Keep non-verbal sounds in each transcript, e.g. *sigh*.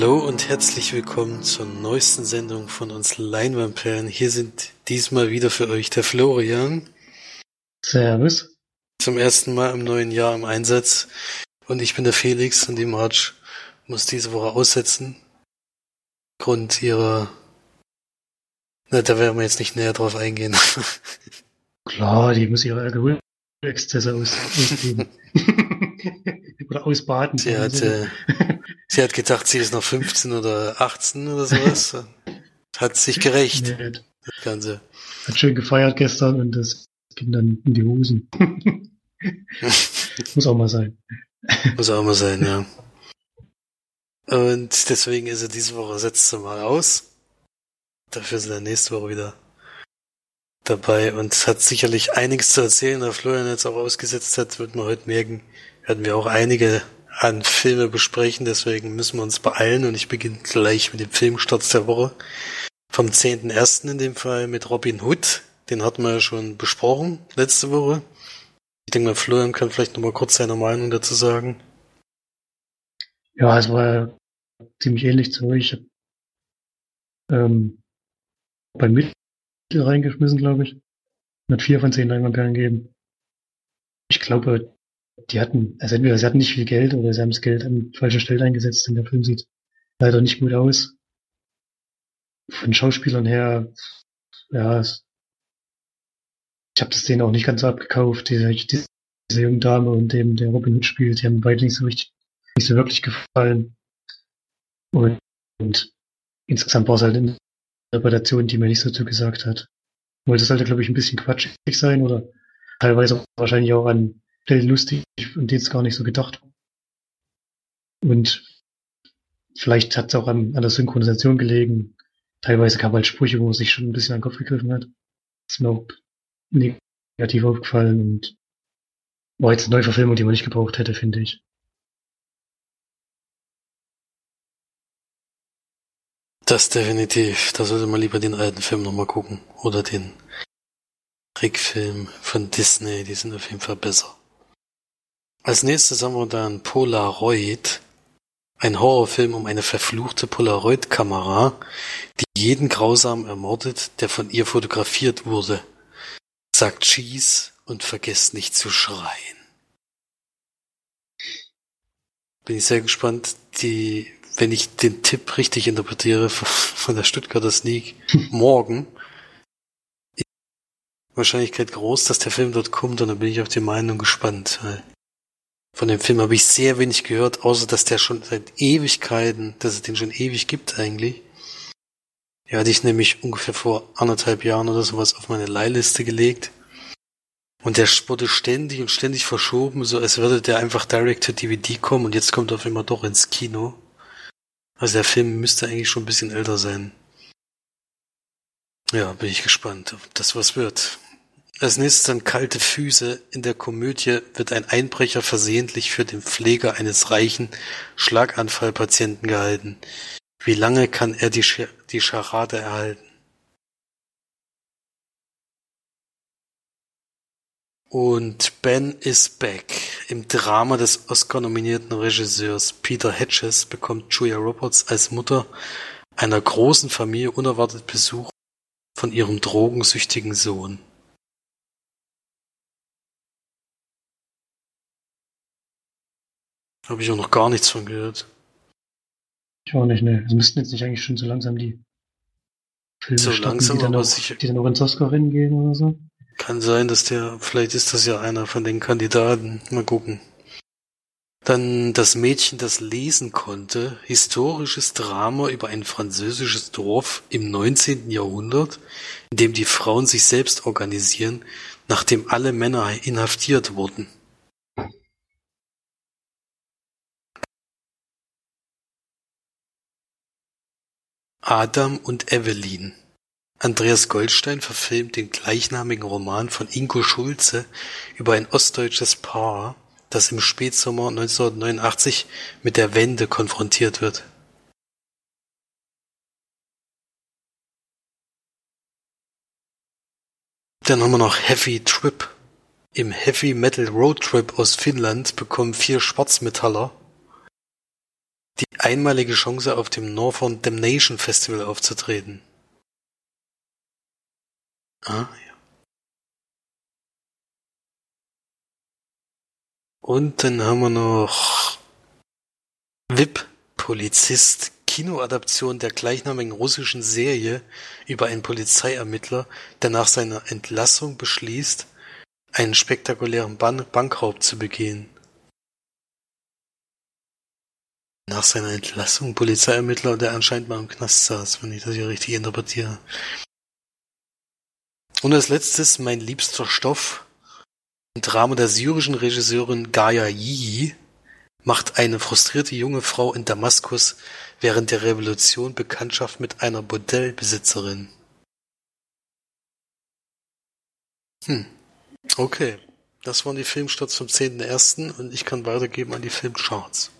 Hallo und herzlich willkommen zur neuesten Sendung von uns Leinwandperlen. Hier sind diesmal wieder für euch der Florian. Servus. Zum ersten Mal im neuen Jahr im Einsatz. Und ich bin der Felix und die March muss diese Woche aussetzen. Grund ihrer... Na, da werden wir jetzt nicht näher drauf eingehen. *laughs* Klar, die muss ihre Alkoholexzesse aus, ausgeben. *laughs* *laughs* oder ausbaden. Sie hat, äh, sie hat gedacht, sie ist noch 15 oder 18 oder sowas. *laughs* hat sich gerecht. Das Ganze. Hat schön gefeiert gestern und das ging dann in die Hosen. *laughs* Muss auch mal sein. Muss auch mal sein, ja. *laughs* Und deswegen ist er diese Woche setzt sie mal aus. Dafür sind er nächste Woche wieder dabei und hat sicherlich einiges zu erzählen. Da Florian jetzt auch ausgesetzt hat, wird man heute merken, werden wir auch einige an Filme besprechen, deswegen müssen wir uns beeilen und ich beginne gleich mit dem Filmstart der Woche. Vom 10.01. in dem Fall mit Robin Hood. Den hatten wir ja schon besprochen letzte Woche. Ich denke mal, Florian kann vielleicht nochmal kurz seine Meinung dazu sagen. Ja, es war ziemlich ähnlich zu euch. Ich ähm, bei Mittel reingeschmissen, glaube ich. Mit vier von zehn Leinwandperlen gegeben. Ich glaube, die hatten, also entweder sie hatten nicht viel Geld oder sie haben das Geld an falschen Stellen eingesetzt, denn der Film sieht leider nicht gut aus. Von Schauspielern her, ja, ich habe das denen auch nicht ganz so abgekauft, diese, diese, diese junge Dame und dem, der Robin Hood spielt, die haben beide nicht so richtig, nicht so wirklich gefallen. Und, und insgesamt war es halt eine Interpretation, die mir nicht so zugesagt hat. Wollte es halt, glaube ich, ein bisschen quatschig sein oder teilweise wahrscheinlich auch an lustig und jetzt gar nicht so gedacht. Und vielleicht hat es auch an, an der Synchronisation gelegen. Teilweise kam halt Sprüche, wo man sich schon ein bisschen an den Kopf gegriffen hat. Das ist mir auch negativ aufgefallen und war jetzt eine Neuverfilmung, die man nicht gebraucht hätte, finde ich. Das definitiv. Da sollte man lieber den alten Film nochmal gucken. Oder den Trickfilm von Disney. Die sind auf jeden Fall besser. Als nächstes haben wir dann Polaroid, ein Horrorfilm um eine verfluchte Polaroid-Kamera, die jeden grausam ermordet, der von ihr fotografiert wurde. Sagt Cheese und vergesst nicht zu schreien. Bin ich sehr gespannt, die, wenn ich den Tipp richtig interpretiere *laughs* von der Stuttgarter Sneak, morgen. Wahrscheinlichkeit groß, dass der Film dort kommt und dann bin ich auf die Meinung gespannt. Von dem Film habe ich sehr wenig gehört, außer dass der schon seit Ewigkeiten, dass es den schon ewig gibt eigentlich. Ja, hatte ich nämlich ungefähr vor anderthalb Jahren oder sowas auf meine Leihliste gelegt. Und der wurde ständig und ständig verschoben, so als würde der einfach direct to DVD kommen und jetzt kommt er auf einmal doch ins Kino. Also der Film müsste eigentlich schon ein bisschen älter sein. Ja, bin ich gespannt, ob das was wird. Als nächstes dann kalte Füße. In der Komödie wird ein Einbrecher versehentlich für den Pfleger eines reichen Schlaganfallpatienten gehalten. Wie lange kann er die, Sch die Scharade erhalten? Und Ben is Back. Im Drama des Oscar-nominierten Regisseurs Peter Hedges bekommt Julia Roberts als Mutter einer großen Familie unerwartet Besuch von ihrem drogensüchtigen Sohn. Habe ich auch noch gar nichts von gehört. Ich auch nicht, ne. Es müssten jetzt nicht eigentlich schon so langsam die Filme so starten, langsam, die, dann auch, die dann auch ins Oscar-Rennen gehen oder so. Kann sein, dass der, vielleicht ist das ja einer von den Kandidaten. Mal gucken. Dann das Mädchen, das lesen konnte. Historisches Drama über ein französisches Dorf im 19. Jahrhundert, in dem die Frauen sich selbst organisieren, nachdem alle Männer inhaftiert wurden. Adam und Evelyn. Andreas Goldstein verfilmt den gleichnamigen Roman von Ingo Schulze über ein ostdeutsches Paar, das im Spätsommer 1989 mit der Wende konfrontiert wird. Dann haben wir noch Heavy Trip. Im Heavy Metal Road Trip aus Finnland bekommen vier Schwarzmetaller die einmalige Chance, auf dem Northern Damnation Festival aufzutreten. Ah, ja. Und dann haben wir noch VIP-Polizist, Kinoadaption der gleichnamigen russischen Serie über einen Polizeiermittler, der nach seiner Entlassung beschließt, einen spektakulären Ban Bankraub zu begehen. Nach seiner Entlassung Polizeiermittler, der anscheinend mal im Knast saß, wenn ich das hier richtig interpretiere. Und als letztes mein liebster Stoff. Ein Drama der syrischen Regisseurin Gaia Yi macht eine frustrierte junge Frau in Damaskus während der Revolution Bekanntschaft mit einer Bordellbesitzerin. Hm. Okay. Das waren die Filmstarts vom 10.01. und ich kann weitergeben an die Filmcharts.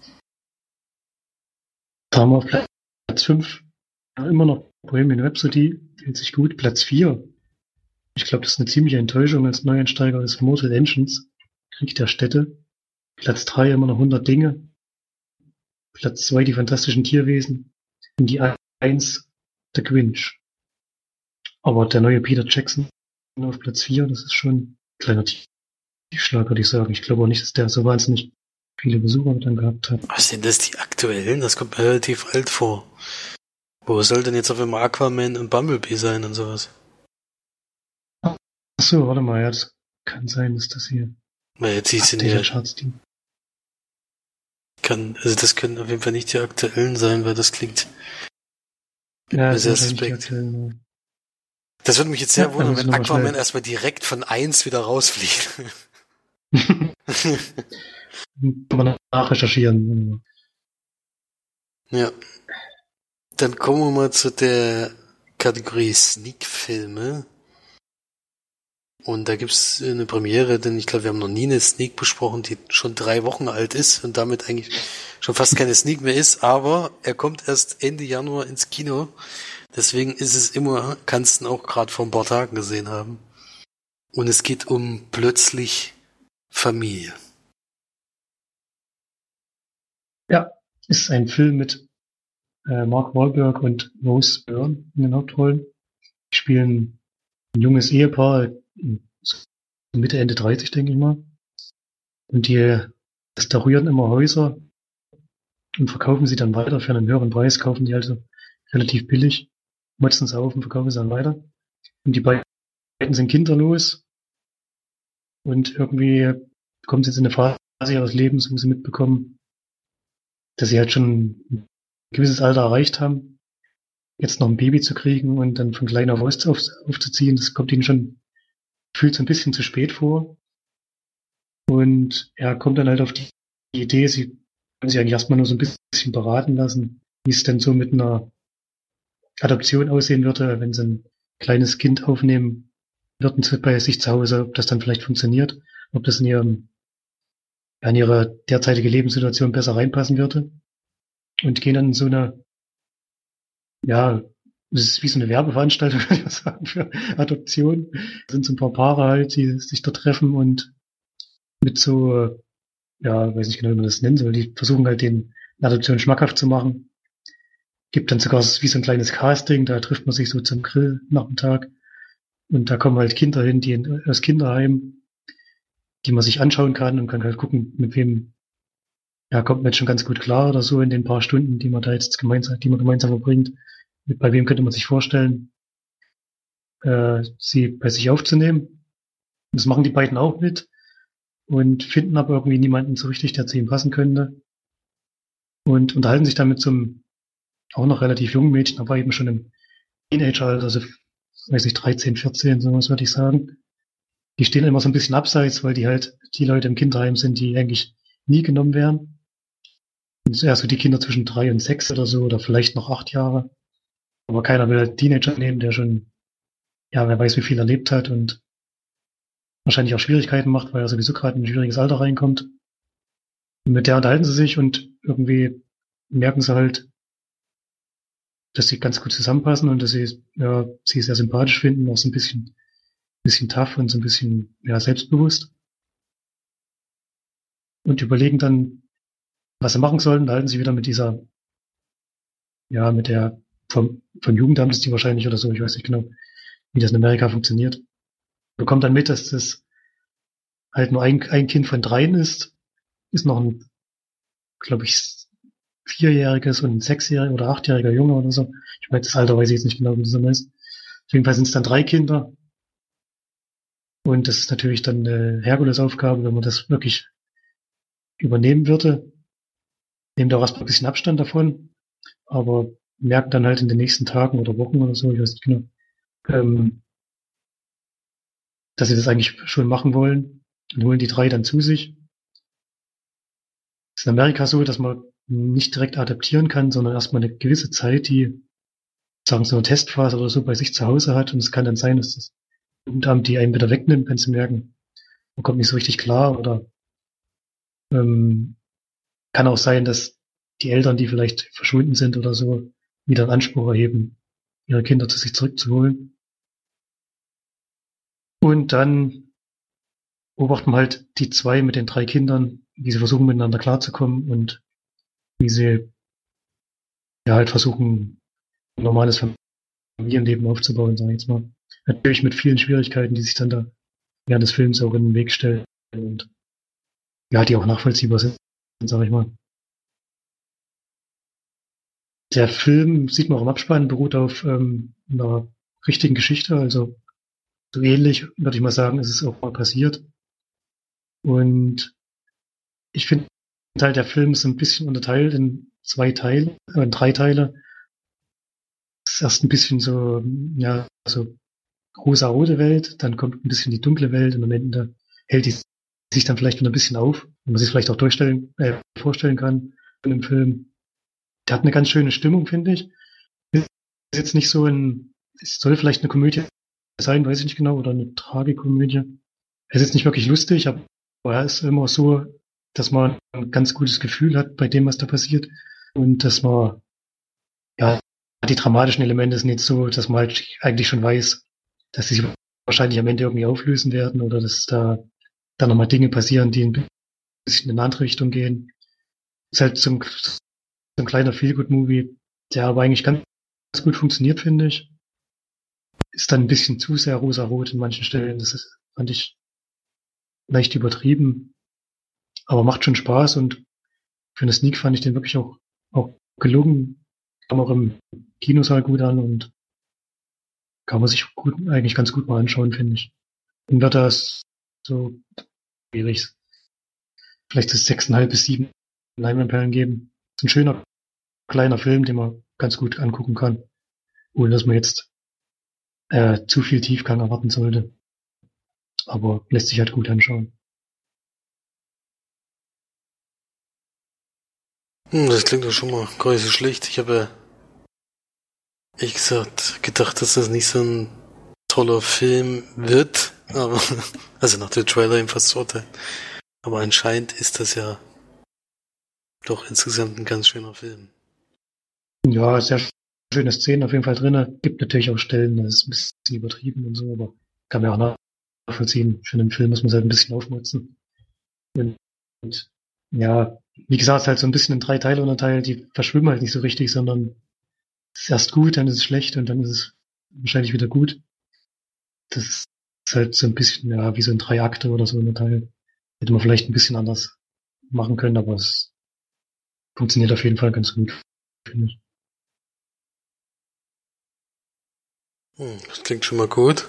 Haben wir auf Platz 5 immer noch Bohemian Rhapsody, hält sich gut. Platz 4. Ich glaube, das ist eine ziemliche Enttäuschung als Neueinsteiger des Mortal Engines. Krieg der Städte. Platz 3 immer noch 100 Dinge. Platz 2 die fantastischen Tierwesen. Und die 1 The Grinch. Aber der neue Peter Jackson auf Platz 4, das ist schon ein kleiner Tiefschlag, würde ich sagen. Ich glaube auch nicht, dass der so wahnsinnig viele Besucher dann gehabt hat. Was sind das, die aktuellen? Das kommt mir relativ alt vor. Wo soll denn jetzt auf einmal Aquaman und Bumblebee sein und sowas? Achso, warte mal, ja, das kann sein, dass das hier. Weil jetzt hieß in der die. Kann, also das können auf jeden Fall nicht die aktuellen sein, weil das klingt ja, sehr suspekt. Das würde mich jetzt sehr ja, wundern, wenn Aquaman erstmal direkt von 1 wieder rausfliegt. *laughs* *laughs* Kann man nachrecherchieren. Ja. Dann kommen wir mal zu der Kategorie Sneak-Filme. Und da gibt's eine Premiere, denn ich glaube, wir haben noch nie eine Sneak besprochen, die schon drei Wochen alt ist und damit eigentlich schon fast keine Sneak mehr ist, aber er kommt erst Ende Januar ins Kino. Deswegen ist es immer, kannst du auch gerade vor ein paar Tagen gesehen haben. Und es geht um plötzlich Familie. Ja, ist ein Film mit äh, Mark Wahlberg und Rose Byrne in den Hauptrollen. Die spielen ein junges Ehepaar, Mitte, Ende 30, denke ich mal. Und die restaurieren immer Häuser und verkaufen sie dann weiter für einen höheren Preis, kaufen die also relativ billig, motzen sie auf und verkaufen sie dann weiter. Und die beiden sind kinderlos und irgendwie kommen sie jetzt in eine Phase ihres Lebens, wo sie mitbekommen, dass sie halt schon ein gewisses Alter erreicht haben, jetzt noch ein Baby zu kriegen und dann von kleiner auf auf, aufzuziehen, das kommt ihnen schon fühlt so ein bisschen zu spät vor. Und er kommt dann halt auf die Idee, sie können sich eigentlich erstmal nur so ein bisschen beraten lassen, wie es denn so mit einer Adoption aussehen würde, wenn sie ein kleines Kind aufnehmen würden bei sich zu Hause, ob das dann vielleicht funktioniert, ob das in ihrem in ihre derzeitige Lebenssituation besser reinpassen würde. Und gehen dann in so eine, ja, das ist wie so eine Werbeveranstaltung, *laughs* würde ich sagen, für Adoption. Das sind so ein paar Paare halt, die sich da treffen und mit so, ja, weiß nicht genau, wie man das nennen soll, die versuchen halt den Adoption schmackhaft zu machen. Gibt dann sogar wie so ein kleines Casting, da trifft man sich so zum Grill Nachmittag. Und da kommen halt Kinder hin, die aus Kinderheim, die man sich anschauen kann und kann halt gucken, mit wem, ja, kommt man jetzt schon ganz gut klar oder so in den paar Stunden, die man da jetzt gemeinsam, die man gemeinsam verbringt bei wem könnte man sich vorstellen, äh, sie bei sich aufzunehmen. Das machen die beiden auch mit und finden aber irgendwie niemanden so richtig, der zu ihm passen könnte. Und unterhalten sich mit so einem auch noch relativ jungen Mädchen, aber eben schon im Teenageralter, also weiß ich, 13, 14, so was würde ich sagen. Die stehen immer so ein bisschen abseits, weil die halt die Leute im Kinderheim sind, die eigentlich nie genommen werden. Und eher so die Kinder zwischen drei und sechs oder so, oder vielleicht noch acht Jahre. Aber keiner will halt Teenager nehmen, der schon, ja, wer weiß, wie viel erlebt hat und wahrscheinlich auch Schwierigkeiten macht, weil er sowieso gerade in ein schwieriges Alter reinkommt. Und mit der unterhalten sie sich und irgendwie merken sie halt, dass sie ganz gut zusammenpassen und dass sie, ja, sie sehr sympathisch finden, auch so ein bisschen, bisschen tough und so ein bisschen, ja, selbstbewusst. Und überlegen dann, was sie machen sollen. Da halten sie wieder mit dieser ja, mit der, vom, vom Jugendamt ist die wahrscheinlich oder so, ich weiß nicht genau, wie das in Amerika funktioniert. Bekommt dann mit, dass das halt nur ein, ein Kind von dreien ist, ist noch ein, glaube ich, vierjähriges und ein sechsjähriger oder achtjähriger Junge oder so. Ich weiß das Alter weiß ich jetzt nicht genau, wie das ist. Auf jeden Fall sind es dann drei Kinder. Und das ist natürlich dann eine Herkulesaufgabe, wenn man das wirklich übernehmen würde. Nehmt auch erstmal ein bisschen Abstand davon, aber merkt dann halt in den nächsten Tagen oder Wochen oder so, ich weiß nicht genau, ähm, dass sie das eigentlich schon machen wollen und holen die drei dann zu sich. Es ist in Amerika so, dass man nicht direkt adaptieren kann, sondern erstmal eine gewisse Zeit, die sagen so eine Testphase oder so bei sich zu Hause hat. Und es kann dann sein, dass das Jugendamt die einen wieder wegnimmt, wenn sie merken, man kommt nicht so richtig klar oder ähm, kann auch sein, dass die Eltern, die vielleicht verschwunden sind oder so, wieder einen Anspruch erheben, ihre Kinder zu sich zurückzuholen. Und dann beobachten halt die zwei mit den drei Kindern, wie sie versuchen miteinander klarzukommen und wie sie ja halt versuchen, ein normales Familienleben aufzubauen, sage ich jetzt mal. Natürlich mit vielen Schwierigkeiten, die sich dann da während des Films auch in den Weg stellen und ja, die auch nachvollziehbar sind, sage ich mal. Der Film, sieht man auch im Abspann, beruht auf ähm, einer richtigen Geschichte, also so ähnlich, würde ich mal sagen, ist es auch mal passiert. Und ich finde Teil der Film ist ein bisschen unterteilt in zwei Teile, äh, in drei Teile. Es ist erst ein bisschen so, ja, so rosa-rote Welt, dann kommt ein bisschen die dunkle Welt und am Ende hält die sich dann vielleicht wieder ein bisschen auf, wenn man sich vielleicht auch durchstellen, äh, vorstellen kann in dem Film. Der hat eine ganz schöne Stimmung, finde ich. Ist jetzt nicht so ein, es soll vielleicht eine Komödie sein, weiß ich nicht genau, oder eine Tragikomödie. Es ist nicht wirklich lustig, aber er ist immer so dass man ein ganz gutes Gefühl hat bei dem, was da passiert. Und dass man, ja, die dramatischen Elemente sind jetzt so, dass man halt eigentlich schon weiß, dass sie sich wahrscheinlich am Ende irgendwie auflösen werden oder dass da dann nochmal Dinge passieren, die ein bisschen in eine andere Richtung gehen. Ist halt so ein, so ein kleiner Feelgood-Movie, der aber eigentlich ganz, gut funktioniert, finde ich. Ist dann ein bisschen zu sehr rosa-rot in manchen Stellen. Das ist, fand ich leicht übertrieben. Aber macht schon Spaß und für eine Sneak fand ich den wirklich auch, auch gelungen. Kam auch im Kinosaal gut an und kann man sich gut, eigentlich ganz gut mal anschauen, finde ich. Und wird das so schwierig. Vielleicht ist sechseinhalb bis sieben Leinwandperlen geben. Ist ein schöner kleiner Film, den man ganz gut angucken kann, ohne dass man jetzt äh, zu viel Tiefgang erwarten sollte. Aber lässt sich halt gut anschauen. Hm, das klingt doch schon mal gar nicht so schlecht. Ich habe ehrlich gesagt, gedacht, dass das nicht so ein toller Film wird. Aber, *laughs* also nach dem Trailer jedenfalls zu urteilen. Aber anscheinend ist das ja doch insgesamt ein ganz schöner Film. Ja, sehr schöne Szenen auf jeden Fall drin. Gibt natürlich auch Stellen, das ist ein bisschen übertrieben und so, aber kann man auch nachvollziehen. Für einen Film muss man es halt ein bisschen aufmutzen. Und, und ja, wie gesagt, halt so ein bisschen in drei Teile unterteilt, die verschwimmen halt nicht so richtig, sondern es ist erst gut, dann ist es schlecht und dann ist es wahrscheinlich wieder gut. Das ist halt so ein bisschen, ja, wie so in drei Akte oder so unterteilt. Hätte man vielleicht ein bisschen anders machen können, aber es funktioniert auf jeden Fall ganz gut, finde ich. Hm, das klingt schon mal gut.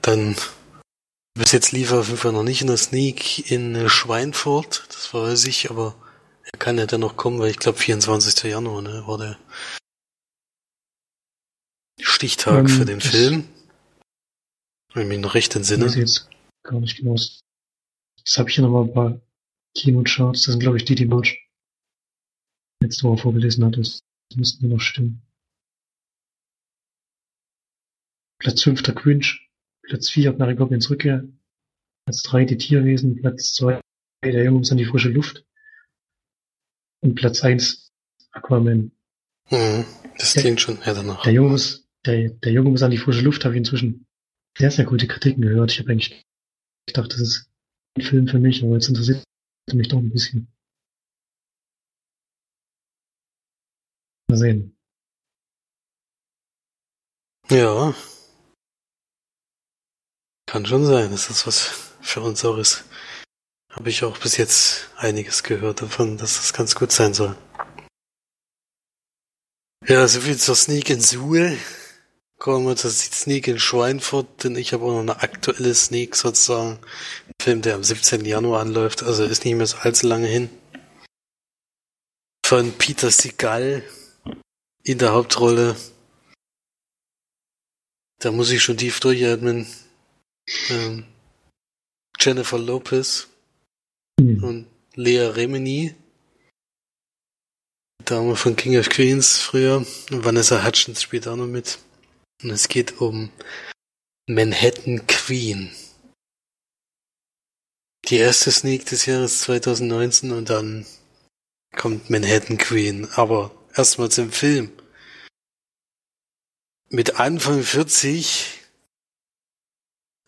Dann bis jetzt lief er auf jeden Fall noch nicht in der Sneak in äh, Schweinfurt, das weiß ich, aber er kann ja dann noch kommen, weil ich glaube 24. Januar ne, war der Stichtag ähm, für den Film. Wenn ich mich noch recht entsinne. Ich jetzt gar nicht genau. Das habe ich hier nochmal ein paar Kinocharts. Das sind, glaube ich, die, die March letzte Woche vorgelesen hat. Das müssten noch stimmen. Platz 5 der Quinch. Platz 4 Mary Poppins Rückkehr. Platz 3 die Tierwesen. Platz 2 der Junge muss an die frische Luft. Und Platz 1 Aquaman. Mhm, das klingt schon ja danach. Der Junge muss, der, der Junge muss an die frische Luft, habe ich inzwischen sehr, sehr gute Kritiken gehört. Ich habe eigentlich gedacht, das ist ein Film für mich, aber jetzt interessiert mich doch ein bisschen. Mal sehen. Ja. Kann schon sein, dass das was für uns auch ist. Habe ich auch bis jetzt einiges gehört davon, dass das ganz gut sein soll. Ja, so viel zur Sneak in Suhl. Kommen wir zur Sneak in Schweinfurt, denn ich habe auch noch eine aktuelle Sneak sozusagen. Ein Film, der am 17. Januar anläuft, also ist nicht mehr so allzu lange hin. Von Peter Segal in der Hauptrolle. Da muss ich schon tief durchatmen. Ähm, Jennifer Lopez Hm. und Lea Remini. Dame von King of Queens früher. Und Vanessa Hutchins spielt auch noch mit. Und es geht um Manhattan Queen. Die erste Sneak des Jahres 2019 und dann kommt Manhattan Queen. Aber erstmal zum Film. Mit Anfang 40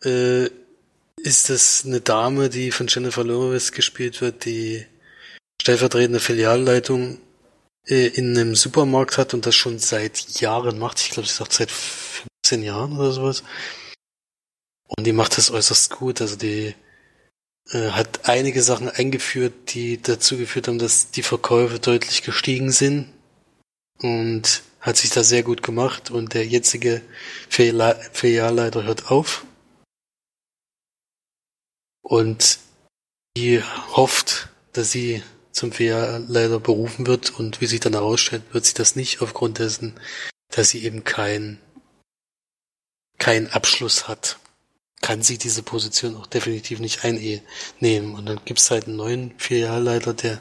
äh, ist das eine Dame, die von Jennifer Lopez gespielt wird, die stellvertretende Filialleitung äh, in einem Supermarkt hat und das schon seit Jahren macht. Ich glaube, sie sagt seit 15 Jahren oder sowas. Und die macht das äußerst gut. Also die äh, hat einige Sachen eingeführt, die dazu geführt haben, dass die Verkäufe deutlich gestiegen sind. Und hat sich da sehr gut gemacht. Und der jetzige Filial- Filialleiter hört auf. Und die hofft, dass sie zum Filialleiter berufen wird und wie sich dann herausstellt, wird sie das nicht aufgrund dessen, dass sie eben kein keinen Abschluss hat. Kann sie diese Position auch definitiv nicht einnehmen. Und dann gibt's halt einen neuen Filialleiter, der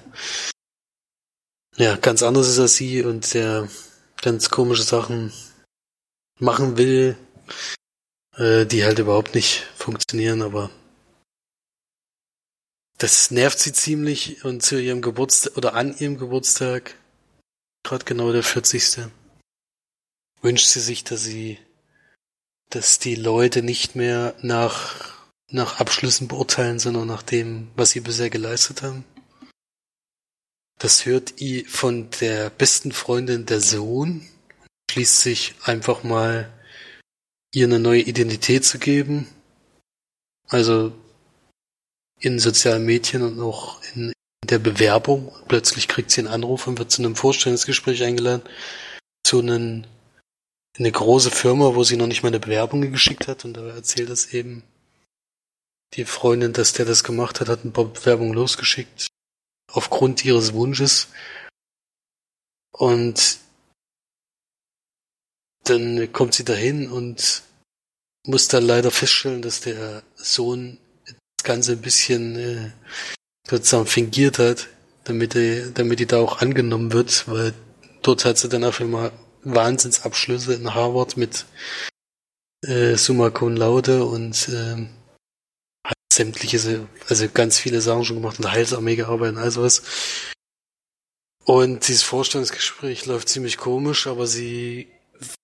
ja ganz anders ist als sie und der ganz komische Sachen machen will, äh, die halt überhaupt nicht funktionieren, aber das nervt sie ziemlich und zu ihrem Geburtstag oder an ihrem Geburtstag, gerade genau der 40. wünscht sie sich, dass sie, dass die Leute nicht mehr nach, nach Abschlüssen beurteilen, sondern nach dem, was sie bisher geleistet haben. Das hört ihr von der besten Freundin der Sohn, schließt sich einfach mal ihr eine neue Identität zu geben. Also in sozialen Medien und auch in der Bewerbung. Plötzlich kriegt sie einen Anruf und wird zu einem Vorstellungsgespräch eingeladen. Zu einem, eine große Firma, wo sie noch nicht mal eine Bewerbung geschickt hat. Und da erzählt das eben die Freundin, dass der das gemacht hat, hat ein paar Bewerbungen losgeschickt. Aufgrund ihres Wunsches. Und dann kommt sie dahin und muss dann leider feststellen, dass der Sohn das Ganze ein bisschen äh, sozusagen fingiert hat, damit er, damit die da auch angenommen wird, weil dort hat sie dann auf einmal Wahnsinnsabschlüsse in Harvard mit äh, Summa Cum Laude und ähm, hat sämtliche, also ganz viele Sachen schon gemacht und Heilsarmee gearbeitet und all sowas. Und dieses Vorstellungsgespräch läuft ziemlich komisch, aber sie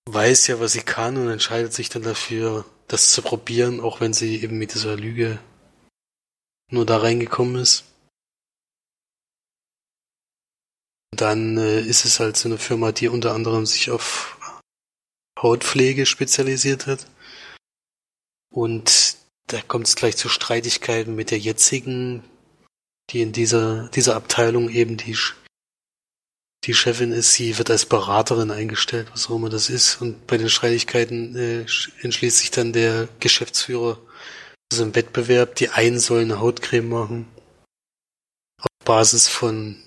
weiß ja, was sie kann und entscheidet sich dann dafür, das zu probieren, auch wenn sie eben mit dieser Lüge nur da reingekommen ist. Dann äh, ist es halt so eine Firma, die unter anderem sich auf Hautpflege spezialisiert hat. Und da kommt es gleich zu Streitigkeiten mit der jetzigen, die in dieser, dieser Abteilung eben die, die Chefin ist. Sie wird als Beraterin eingestellt, was auch immer das ist. Und bei den Streitigkeiten äh, entschließt sich dann der Geschäftsführer, also im Wettbewerb, die einen sollen eine Hautcreme machen auf Basis von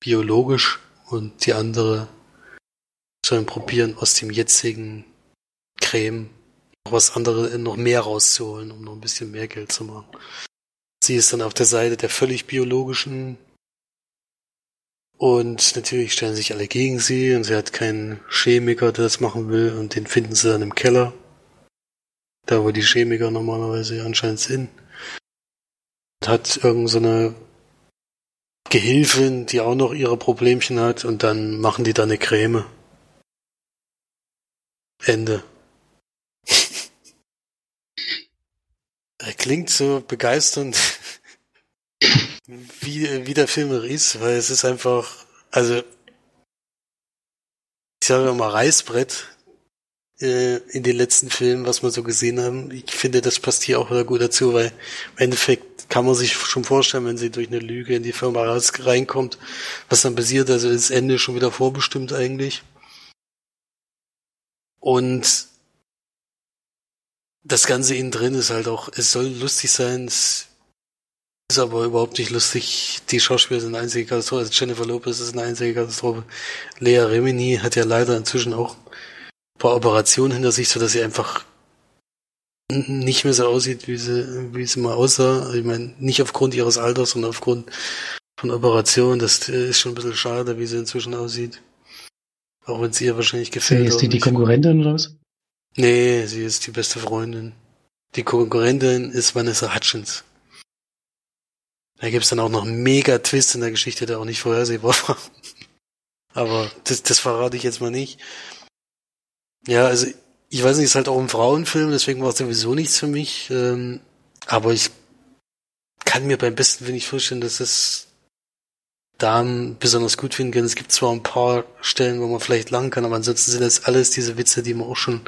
biologisch und die andere sollen probieren, aus dem jetzigen Creme noch was andere, noch mehr rauszuholen, um noch ein bisschen mehr Geld zu machen. Sie ist dann auf der Seite der völlig biologischen und natürlich stellen sich alle gegen sie und sie hat keinen Chemiker, der das machen will und den finden sie dann im Keller. Da wo die Chemiker normalerweise anscheinend sind. Und hat irgend so Gehilfin, die auch noch ihre Problemchen hat und dann machen die da eine Creme. Ende. *laughs* klingt so begeisternd, *laughs* wie, wie der Film ist, weil es ist einfach, also sage immer Reißbrett äh, in den letzten Filmen, was wir so gesehen haben. Ich finde, das passt hier auch wieder gut dazu, weil im Endeffekt kann man sich schon vorstellen, wenn sie durch eine Lüge in die Firma reinkommt, was dann passiert. Also das Ende schon wieder vorbestimmt eigentlich. Und das Ganze innen drin ist halt auch, es soll lustig sein, es ist aber überhaupt nicht lustig. Die Schauspieler sind eine einzige Katastrophe. Also Jennifer Lopez ist eine einzige Katastrophe. Lea Remini hat ja leider inzwischen auch paar Operationen hinter sich, so dass sie einfach nicht mehr so aussieht, wie sie, wie sie mal aussah. Ich meine, nicht aufgrund ihres Alters, sondern aufgrund von Operationen. Das ist schon ein bisschen schade, wie sie inzwischen aussieht. Auch wenn sie ihr wahrscheinlich gefällt. Ist die die Konkurrentin oder was? Nee, sie ist die beste Freundin. Die Konkurrentin ist Vanessa Hutchins. Da gibt's dann auch noch einen mega Twist in der Geschichte, der auch nicht vorhersehbar *laughs* war. Aber das, das verrate ich jetzt mal nicht. Ja, also ich weiß nicht, ist halt auch ein Frauenfilm, deswegen war es sowieso nichts für mich. Ähm, aber ich kann mir beim besten Willen nicht vorstellen, dass es Damen besonders gut finden können. Es gibt zwar ein paar Stellen, wo man vielleicht lachen kann, aber ansonsten sind das alles diese Witze, die man auch schon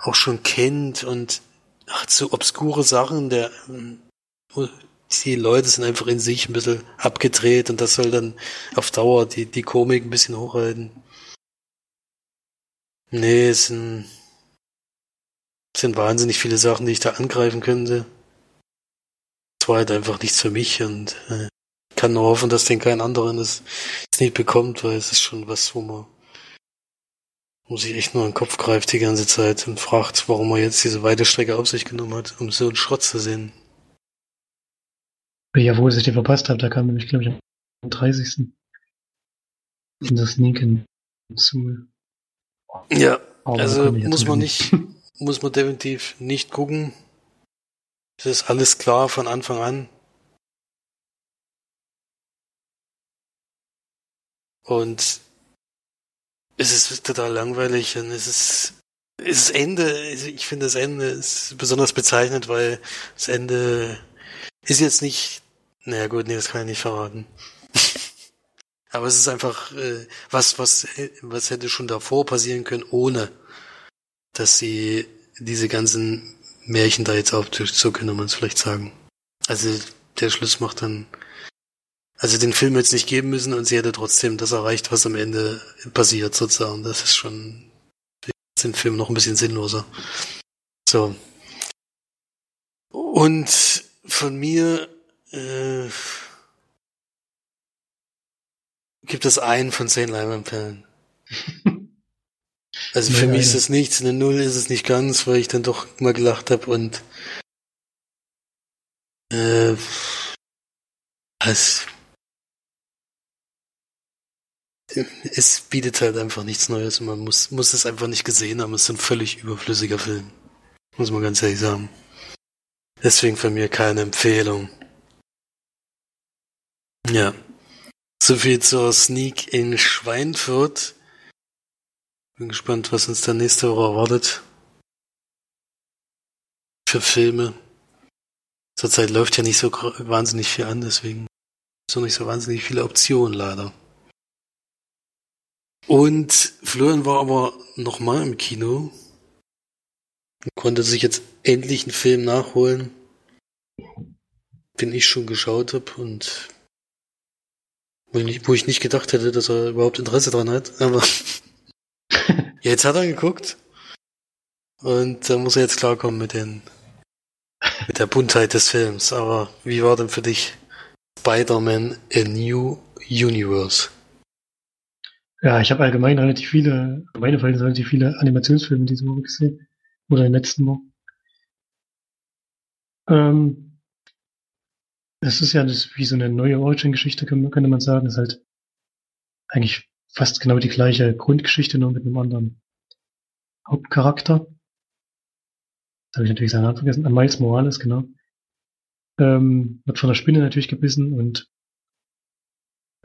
auch schon kennt und ach, so obskure Sachen, der die Leute sind einfach in sich ein bisschen abgedreht und das soll dann auf Dauer die, die Komik ein bisschen hochhalten. Nee, es sind, es sind wahnsinnig viele Sachen, die ich da angreifen könnte. Es war halt einfach nichts für mich und äh, kann nur hoffen, dass den kein anderen das nicht bekommt, weil es ist schon was, wo man wo sich echt nur in den Kopf greift die ganze Zeit und fragt, warum er jetzt diese weite Strecke auf sich genommen hat, um so einen Schrott zu sehen. Ja, wo ich den verpasst habe, da kam nämlich, glaube ich, am 30. in das Sneaken zu. Ja, Aber also muss man nicht, *laughs* muss man definitiv nicht gucken. Es ist alles klar von Anfang an. Und es ist total langweilig und es ist, es ist Ende, ich finde das Ende ist besonders bezeichnend, weil das Ende ist jetzt nicht, naja gut, nee, das kann ich nicht verraten. Aber es ist einfach äh, was, was, was hätte schon davor passieren können, ohne dass sie diese ganzen Märchen da jetzt auftischt, so könnte man es vielleicht sagen. Also der Schluss macht dann also den Film jetzt nicht geben müssen und sie hätte trotzdem das erreicht, was am Ende passiert sozusagen. Das ist schon den Film noch ein bisschen sinnloser. So. Und von mir äh, gibt es einen von zehn Leinwandperlen. *laughs* Also für mich ist es nichts, eine Null ist es nicht ganz, weil ich dann doch mal gelacht habe und äh, es es bietet halt einfach nichts Neues und man muss, muss es einfach nicht gesehen haben. Es ist ein völlig überflüssiger Film. Muss man ganz ehrlich sagen. Deswegen von mir keine Empfehlung. Ja. So viel zur Sneak in Schweinfurt. Bin gespannt, was uns da nächste Woche erwartet. Für Filme. Zurzeit läuft ja nicht so wahnsinnig viel an, deswegen so nicht so wahnsinnig viele Optionen leider. Und Florian war aber nochmal im Kino und konnte sich jetzt endlich einen Film nachholen, den ich schon geschaut habe und wo ich, wo ich nicht gedacht hätte, dass er überhaupt Interesse dran hat. Aber *laughs* jetzt hat er geguckt und da muss er jetzt klarkommen mit den mit der Buntheit des Films. Aber wie war denn für dich Spider-Man A New Universe? Ja, ich habe allgemein relativ viele, meine Verhältnisse relativ viele Animationsfilme diese Woche gesehen. Oder in den letzten Wochen. Ähm, es ist ja wie so eine neue Origin-Geschichte, könnte man sagen. Es ist halt eigentlich fast genau die gleiche Grundgeschichte, nur mit einem anderen Hauptcharakter. Das habe ich natürlich seinen Namen vergessen. Miles Morales, genau. Ähm, wird von der Spinne natürlich gebissen und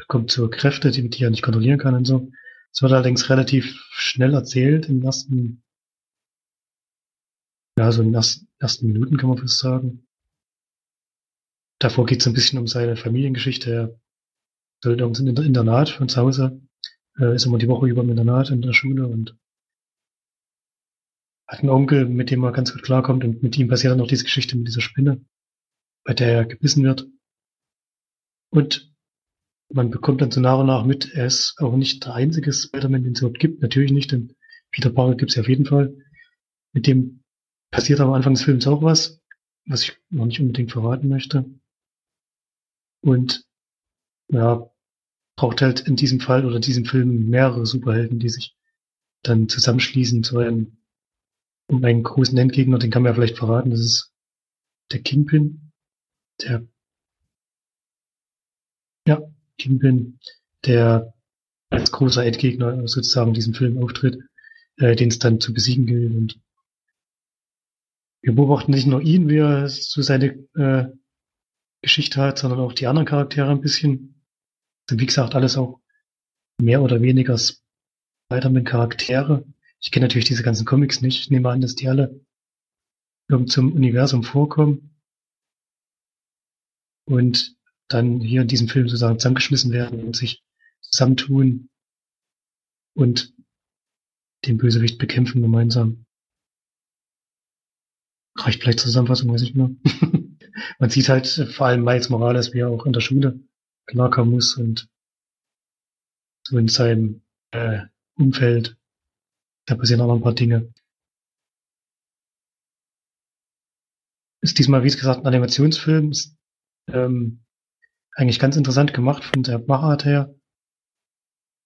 kommt zu Kräfte, die, die er nicht kontrollieren kann und so. Es wird allerdings relativ schnell erzählt im ersten, ja, so in den ersten, ersten Minuten kann man fast sagen. Davor geht es ein bisschen um seine Familiengeschichte. Er sollte ums Internat von zu Hause äh, ist immer die Woche über im Internat in der Schule und hat einen Onkel, mit dem er ganz gut klarkommt und mit ihm passiert dann auch diese Geschichte mit dieser Spinne, bei der er gebissen wird. Und man bekommt dann so nach und nach mit, er ist auch nicht der einzige Spider-Man, den es überhaupt gibt. Natürlich nicht, denn Peter Parker gibt es ja auf jeden Fall. Mit dem passiert am Anfang des Films auch was, was ich noch nicht unbedingt verraten möchte. Und ja, braucht halt in diesem Fall oder diesem Film mehrere Superhelden, die sich dann zusammenschließen zu einem, um einen großen Endgegner, den kann man ja vielleicht verraten, das ist der Kingpin, der ja, Kingpin, der als großer Endgegner sozusagen in diesem Film auftritt, äh, den es dann zu besiegen gilt. Und wir beobachten nicht nur ihn, wie er so seine äh, Geschichte hat, sondern auch die anderen Charaktere ein bisschen. Also wie gesagt, alles auch mehr oder weniger Spider-Man-Charaktere. Ich kenne natürlich diese ganzen Comics nicht. Ich nehme an, dass die alle zum Universum vorkommen. Und dann hier in diesem Film sozusagen zusammengeschmissen werden und sich zusammentun und den Bösewicht bekämpfen gemeinsam. Reicht vielleicht Zusammenfassung, weiß ich mehr. *laughs* Man sieht halt vor allem Miles Morales, wie er auch in der Schule klarkommen muss und so in seinem äh, Umfeld. Da passieren auch noch ein paar Dinge. Ist diesmal, wie gesagt, ein Animationsfilm. Ist, ähm, eigentlich ganz interessant gemacht von der Machart her.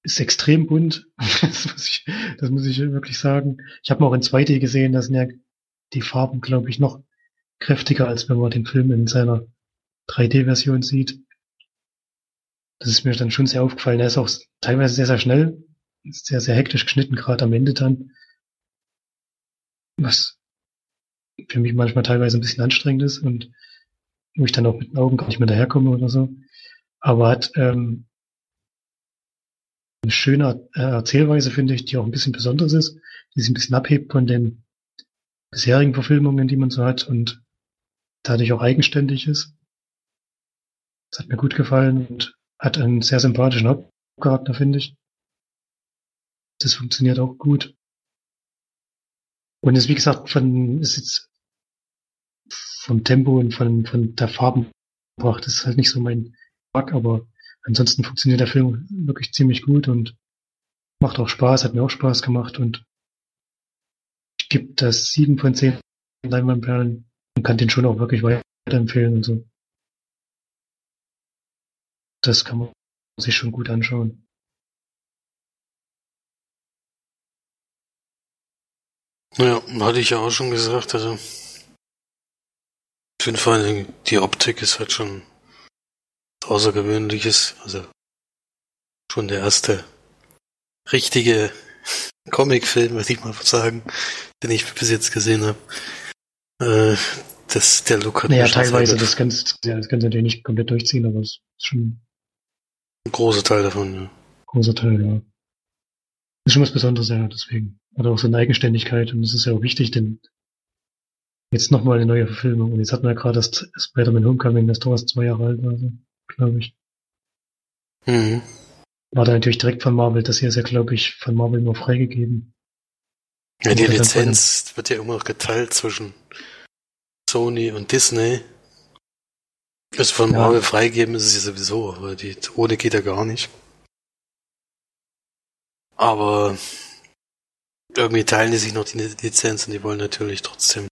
Ist extrem bunt. *laughs* das, muss ich, das muss ich wirklich sagen. Ich habe auch in 2D gesehen, da sind ja die Farben, glaube ich, noch kräftiger, als wenn man den Film in seiner 3D-Version sieht. Das ist mir dann schon sehr aufgefallen. Er ist auch teilweise sehr, sehr schnell, sehr, sehr hektisch geschnitten, gerade am Ende dann. Was für mich manchmal teilweise ein bisschen anstrengend ist und wo ich dann auch mit den Augen gar nicht mehr daherkomme oder so. Aber hat ähm, eine schöne äh, Erzählweise, finde ich, die auch ein bisschen besonders ist, die sich ein bisschen abhebt von den bisherigen Verfilmungen, die man so hat und dadurch auch eigenständig ist. Das hat mir gut gefallen und hat einen sehr sympathischen Hauptcharakter, finde ich. Das funktioniert auch gut. Und ist, wie gesagt, von, ist jetzt vom Tempo und von, von der Farbenpracht ist halt nicht so mein Bug, aber ansonsten funktioniert der Film wirklich ziemlich gut und macht auch Spaß, hat mir auch Spaß gemacht und ich gebe das sieben von zehn Leinwandperlen und kann den schon auch wirklich weiterempfehlen und so. Das kann man sich schon gut anschauen. Ja, hatte ich ja auch schon gesagt, also finde vor Dingen, die Optik ist halt schon außergewöhnliches. Also schon der erste richtige *laughs* Comicfilm, würde ich mal sagen, den ich bis jetzt gesehen habe. Äh, das, der Look hat naja, teilweise, das kannst, das kannst du natürlich nicht komplett durchziehen, aber es ist schon ein großer Teil davon, ja. Großer Teil, ja. Ist schon was Besonderes, ja, deswegen. Hat auch so eine Eigenständigkeit und das ist ja auch wichtig, denn Jetzt nochmal eine neue Verfilmung. Und jetzt hatten wir ja gerade das Spider-Man Homecoming, das Thomas zwei Jahre alt war, so, glaube ich. Mhm. War da natürlich direkt von Marvel. Das hier ist ja, glaube ich, von Marvel nur freigegeben. Ja, die Lizenz wird ja immer noch geteilt zwischen Sony und Disney. Also von ja. Marvel freigeben ist es ja sowieso, aber die ohne geht ja gar nicht. Aber irgendwie teilen die sich noch die Lizenz und die wollen natürlich trotzdem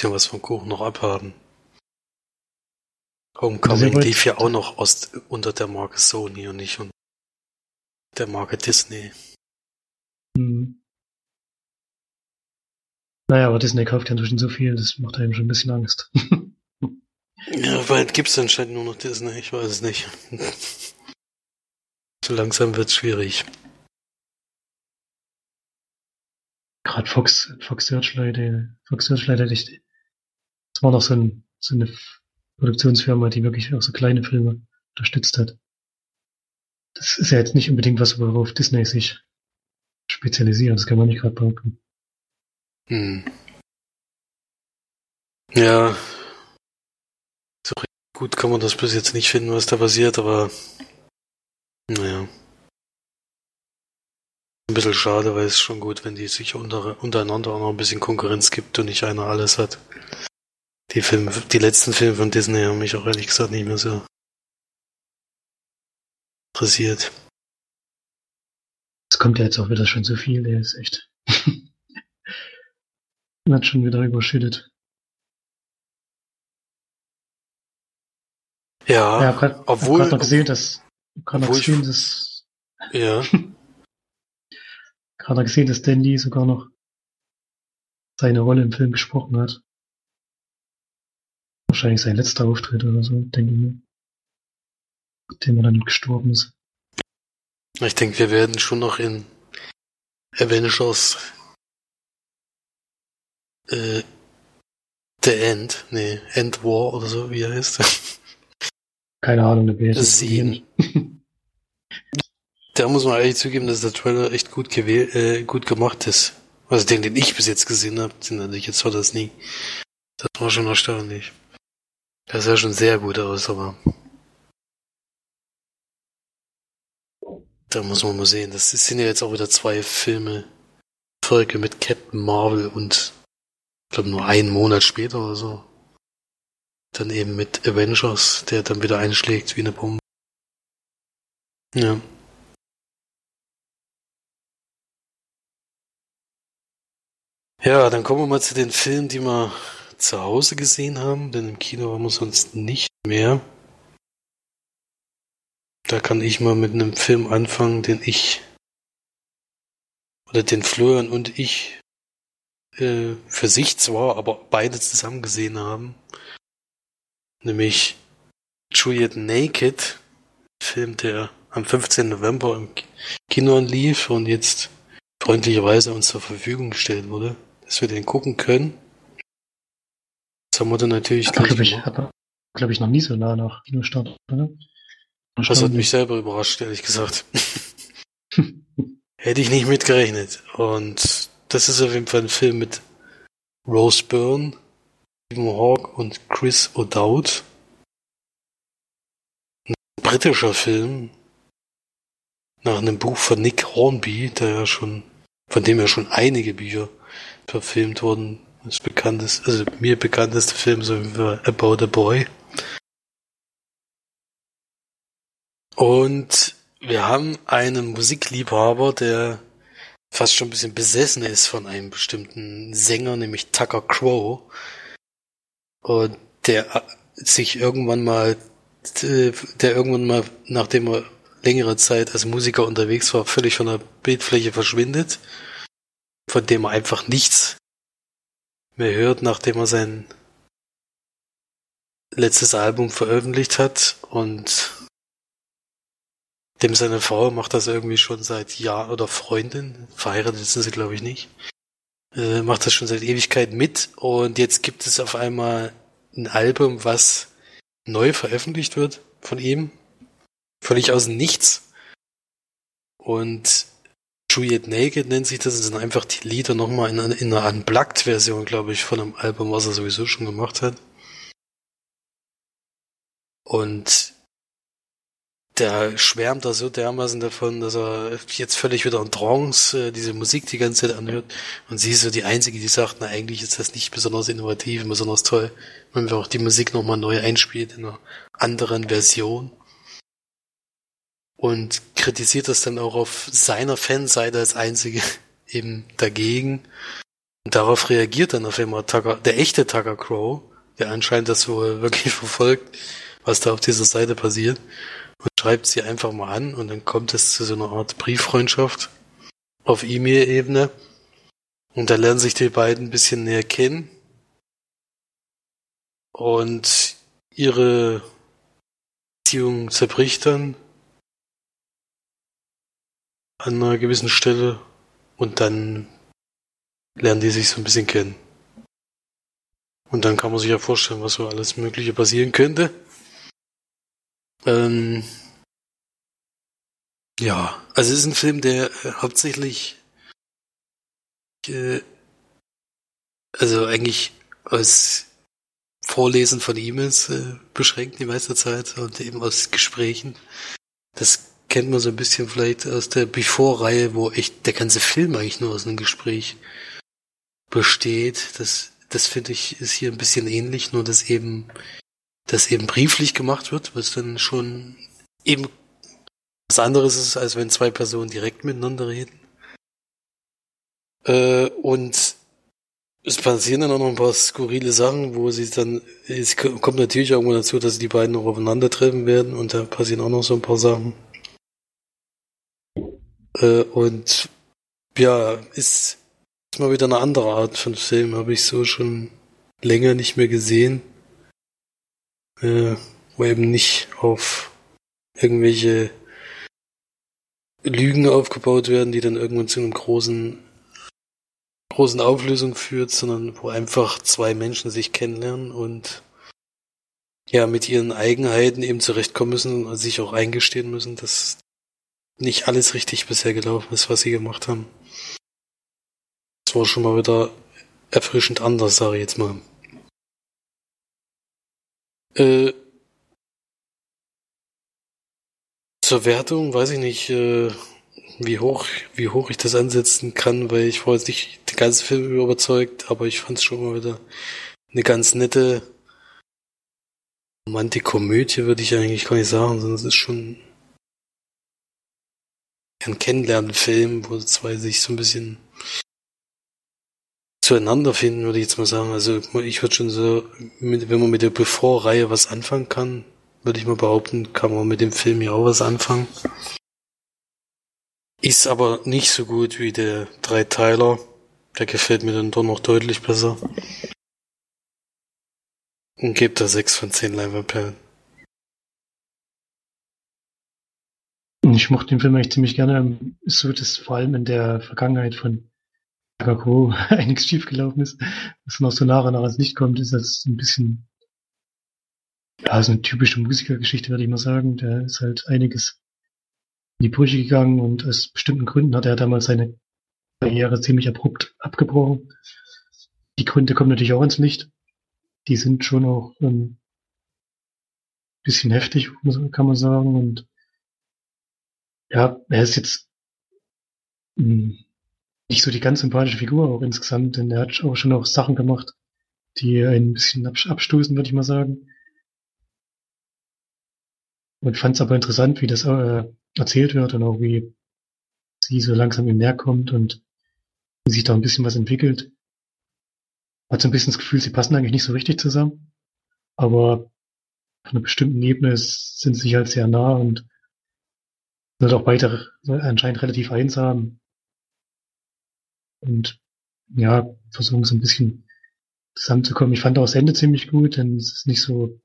bisschen was vom Kuchen noch abhaben. Homecoming lief ja auch noch aus, unter der Marke Sony und nicht unter der Marke Disney. Hm. Naja, aber Disney kauft ja inzwischen so viel, das macht einem schon ein bisschen Angst. *laughs* ja, weil gibt's anscheinend nur noch Disney, ich weiß es nicht. *laughs* so langsam wird's schwierig. Gerade Fox, Fox Searchlight, Fox Searchlight hätte ich das war noch so, ein, so eine Produktionsfirma, die wirklich auch so kleine Filme unterstützt hat. Das ist ja jetzt nicht unbedingt was, worauf Disney sich spezialisiert. Das kann man nicht gerade behaupten. Hm. Ja. So gut kann man das bis jetzt nicht finden, was da passiert, aber naja. bisschen schade, weil es schon gut, wenn die sich unter, untereinander auch noch ein bisschen Konkurrenz gibt und nicht einer alles hat. Die Filme, die letzten Filme von Disney haben mich auch ehrlich gesagt nicht mehr so interessiert. Es kommt ja jetzt auch wieder schon zu viel, der ist echt. *laughs* hat schon wieder überschüttet. Ja, ja grad, obwohl. Ich gesehen, dass, gerade *laughs* gesehen, dass, ja. gerade gesehen, dass Dandy sogar noch seine Rolle im Film gesprochen hat. Wahrscheinlich sein letzter Auftritt oder so, denke ich mir. Dem er dann gestorben ist. Ich denke, wir werden schon noch in Avengers äh, The End, nee, End War oder so, wie er heißt. Keine Ahnung, der Bild sehen. da muss man eigentlich zugeben, dass der Trailer echt gut gewählt, äh, gut gemacht ist. Also den, den ich bis jetzt gesehen habe, den hatte ich jetzt war das nie. Das war schon erstaunlich. Das sah schon sehr gut aus, aber da muss man mal sehen. Das sind ja jetzt auch wieder zwei Filme Folge mit Captain Marvel und ich glaube nur einen Monat später oder so. Dann eben mit Avengers, der dann wieder einschlägt wie eine Bombe. Ja. Ja, dann kommen wir mal zu den Filmen, die wir zu Hause gesehen haben, denn im Kino haben wir sonst nicht mehr. Da kann ich mal mit einem Film anfangen, den ich oder den Florian und ich äh, für sich zwar, aber beide zusammen gesehen haben. Nämlich Juliet Naked, Film, der am 15. November im Kino lief und jetzt freundlicherweise uns zur Verfügung gestellt wurde, dass wir den gucken können. Das haben wir dann natürlich hat gleich ich, glaube ich, noch nie so nah nach Kinostart, oder? Das hat mich selber überrascht, ehrlich gesagt. *laughs* Hätte ich nicht mitgerechnet. Und das ist auf jeden Fall ein Film mit Rose Byrne, Stephen Hawke und Chris O'Dowd. Ein britischer Film nach einem Buch von Nick Hornby, der ja schon, von dem ja schon einige Bücher verfilmt wurden. Das bekannteste, also mir bekannteste Film so About a Boy. Und wir haben einen Musikliebhaber, der fast schon ein bisschen besessen ist von einem bestimmten Sänger, nämlich Tucker Crow. Und der äh, sich irgendwann mal, äh, der irgendwann mal, nachdem er längere Zeit als Musiker unterwegs war, völlig von der Bildfläche verschwindet, von dem er einfach nichts mehr hört, nachdem er sein letztes Album veröffentlicht hat und dem seine Frau macht das irgendwie schon seit Jahr oder Freundin, verheiratet sind sie glaube ich nicht, äh, macht das schon seit Ewigkeit mit. Und jetzt gibt es auf einmal ein Album, was neu veröffentlicht wird von ihm, völlig aus dem Nichts. Und Juliet Naked nennt sich das, das sind einfach die Lieder nochmal in, in einer Unplugged-Version, glaube ich, von einem Album, was er sowieso schon gemacht hat. Und der schwärmt da so dermaßen davon, dass er jetzt völlig wieder in Trance äh, diese Musik die ganze Zeit anhört. Und sie ist so die Einzige, die sagt, na eigentlich ist das nicht besonders innovativ, besonders toll, wenn wir auch die Musik nochmal neu einspielt in einer anderen Version. Und kritisiert das dann auch auf seiner Fanseite als Einzige *laughs* eben dagegen. Und darauf reagiert dann auf einmal Tucker, der echte Tucker Crow, der anscheinend das wohl wirklich *laughs* verfolgt, was da auf dieser Seite passiert und schreibt sie einfach mal an und dann kommt es zu so einer Art Brieffreundschaft auf E-Mail-Ebene. Und da lernen sich die beiden ein bisschen näher kennen. Und ihre Beziehung zerbricht dann an einer gewissen Stelle und dann lernen die sich so ein bisschen kennen. Und dann kann man sich ja vorstellen, was so alles Mögliche passieren könnte. Ähm, ja, also es ist ein Film, der äh, hauptsächlich äh, also eigentlich aus Vorlesen von E-Mails äh, beschränkt die meiste Zeit und eben aus Gesprächen. Das kennt man so ein bisschen vielleicht aus der Before-Reihe, wo echt der ganze Film eigentlich nur aus einem Gespräch besteht. Das, das finde ich ist hier ein bisschen ähnlich, nur dass eben, dass eben brieflich gemacht wird, was dann schon eben was anderes ist, als wenn zwei Personen direkt miteinander reden. Äh, und es passieren dann auch noch ein paar skurrile Sachen, wo sie dann, es kommt natürlich irgendwo dazu, dass die beiden noch aufeinandertreffen werden und da passieren auch noch so ein paar Sachen. Äh, und ja, ist, ist mal wieder eine andere Art von Film, habe ich so schon länger nicht mehr gesehen. Äh, wo eben nicht auf irgendwelche Lügen aufgebaut werden, die dann irgendwann zu einem großen großen Auflösung führt, sondern wo einfach zwei Menschen sich kennenlernen und ja mit ihren Eigenheiten eben zurechtkommen müssen und sich auch eingestehen müssen, dass nicht alles richtig bisher gelaufen ist, was sie gemacht haben. Das war schon mal wieder erfrischend anders, sage ich jetzt mal. Äh, zur Wertung weiß ich nicht, äh, wie hoch, wie hoch ich das ansetzen kann, weil ich war jetzt nicht den ganzen Film überzeugt, aber ich fand es schon mal wieder eine ganz nette Romantik-Komödie, würde ich eigentlich gar nicht sagen, sondern es ist schon ein Kennenlernen-Film, wo zwei sich so ein bisschen zueinander finden, würde ich jetzt mal sagen. Also ich würde schon so, wenn man mit der Bevor-Reihe was anfangen kann, würde ich mal behaupten, kann man mit dem Film ja auch was anfangen. Ist aber nicht so gut wie der Dreiteiler. Der gefällt mir dann doch noch deutlich besser. Und gebt da sechs von zehn Leinwandperlen. Ich mochte den Film eigentlich ziemlich gerne. Ist so, dass vor allem in der Vergangenheit von Chicago *laughs* einiges schiefgelaufen ist, was noch so nach und nach Licht kommt, ist das ein bisschen, ja, so eine typische Musikergeschichte, würde ich mal sagen. Da ist halt einiges in die Brüche gegangen und aus bestimmten Gründen hat er damals seine Karriere ziemlich abrupt abgebrochen. Die Gründe kommen natürlich auch ins Licht. Die sind schon auch ähm, bisschen heftig, kann man sagen. Und ja, er ist jetzt mh, hm, nicht so die ganz sympathische Figur auch insgesamt, denn er hat auch schon auch Sachen gemacht, die ein bisschen abstoßen, würde ich mal sagen. Und fand es aber interessant, wie das äh, erzählt wird und auch wie sie so langsam ihm näher kommt und wie sich da ein bisschen was entwickelt. Hat so ein bisschen das Gefühl, sie passen eigentlich nicht so richtig zusammen, aber auf einer bestimmten Ebene sind sie sich halt sehr nah und sind auch beide anscheinend relativ einsam und ja, versuchen so ein bisschen zusammenzukommen. Ich fand auch das Ende ziemlich gut, denn es ist nicht so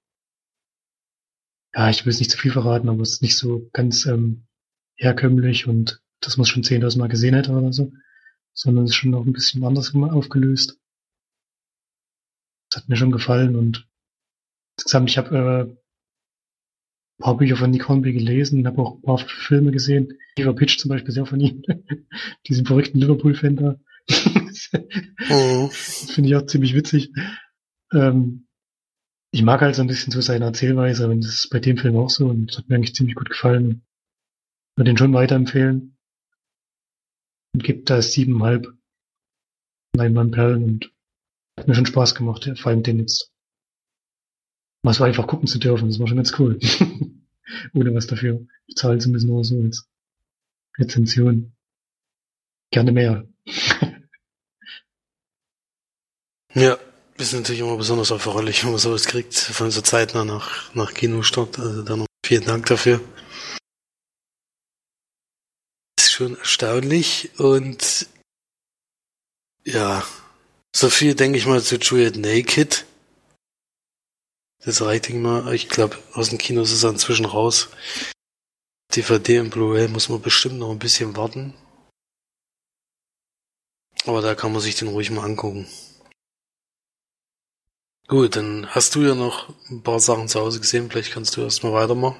ja, ich will es nicht zu viel verraten, aber es ist nicht so ganz ähm, herkömmlich und das muss schon 10.000 Mal gesehen hätte oder so, sondern es ist schon noch ein bisschen anders aufgelöst. Das hat mir schon gefallen und insgesamt, ich habe äh, paar Bücher von Nick Hornby gelesen, habe auch ein paar Filme gesehen. Eva Pitch zum Beispiel sehr von ihm. *laughs* Diesen verrückten Liverpool-Fan da. *laughs* oh. Finde ich auch ziemlich witzig. Ähm, ich mag halt so ein bisschen so seine Erzählweise, und das ist bei dem Film auch so und das hat mir eigentlich ziemlich gut gefallen. Ich würde den schon weiterempfehlen. Und gibt da siebeneinhalb Leinwandperlen und hat mir schon Spaß gemacht, vor allem den jetzt mal so einfach gucken zu dürfen, das war schon ganz cool. *laughs* Ohne was dafür bezahlen zu müssen oder so als Rezension. Gerne mehr. *laughs* ja, ist natürlich immer besonders erfreulich, wenn man sowas kriegt, von so zeitnah nach, nach Kinostart. Also dann noch vielen Dank dafür. Ist schon erstaunlich und ja, so viel denke ich mal zu Juliet Naked. Das reicht mal. Ich glaube, aus dem Kino ist es inzwischen raus. DVD und Blu-ray muss man bestimmt noch ein bisschen warten. Aber da kann man sich den ruhig mal angucken. Gut, dann hast du ja noch ein paar Sachen zu Hause gesehen. Vielleicht kannst du erstmal weitermachen.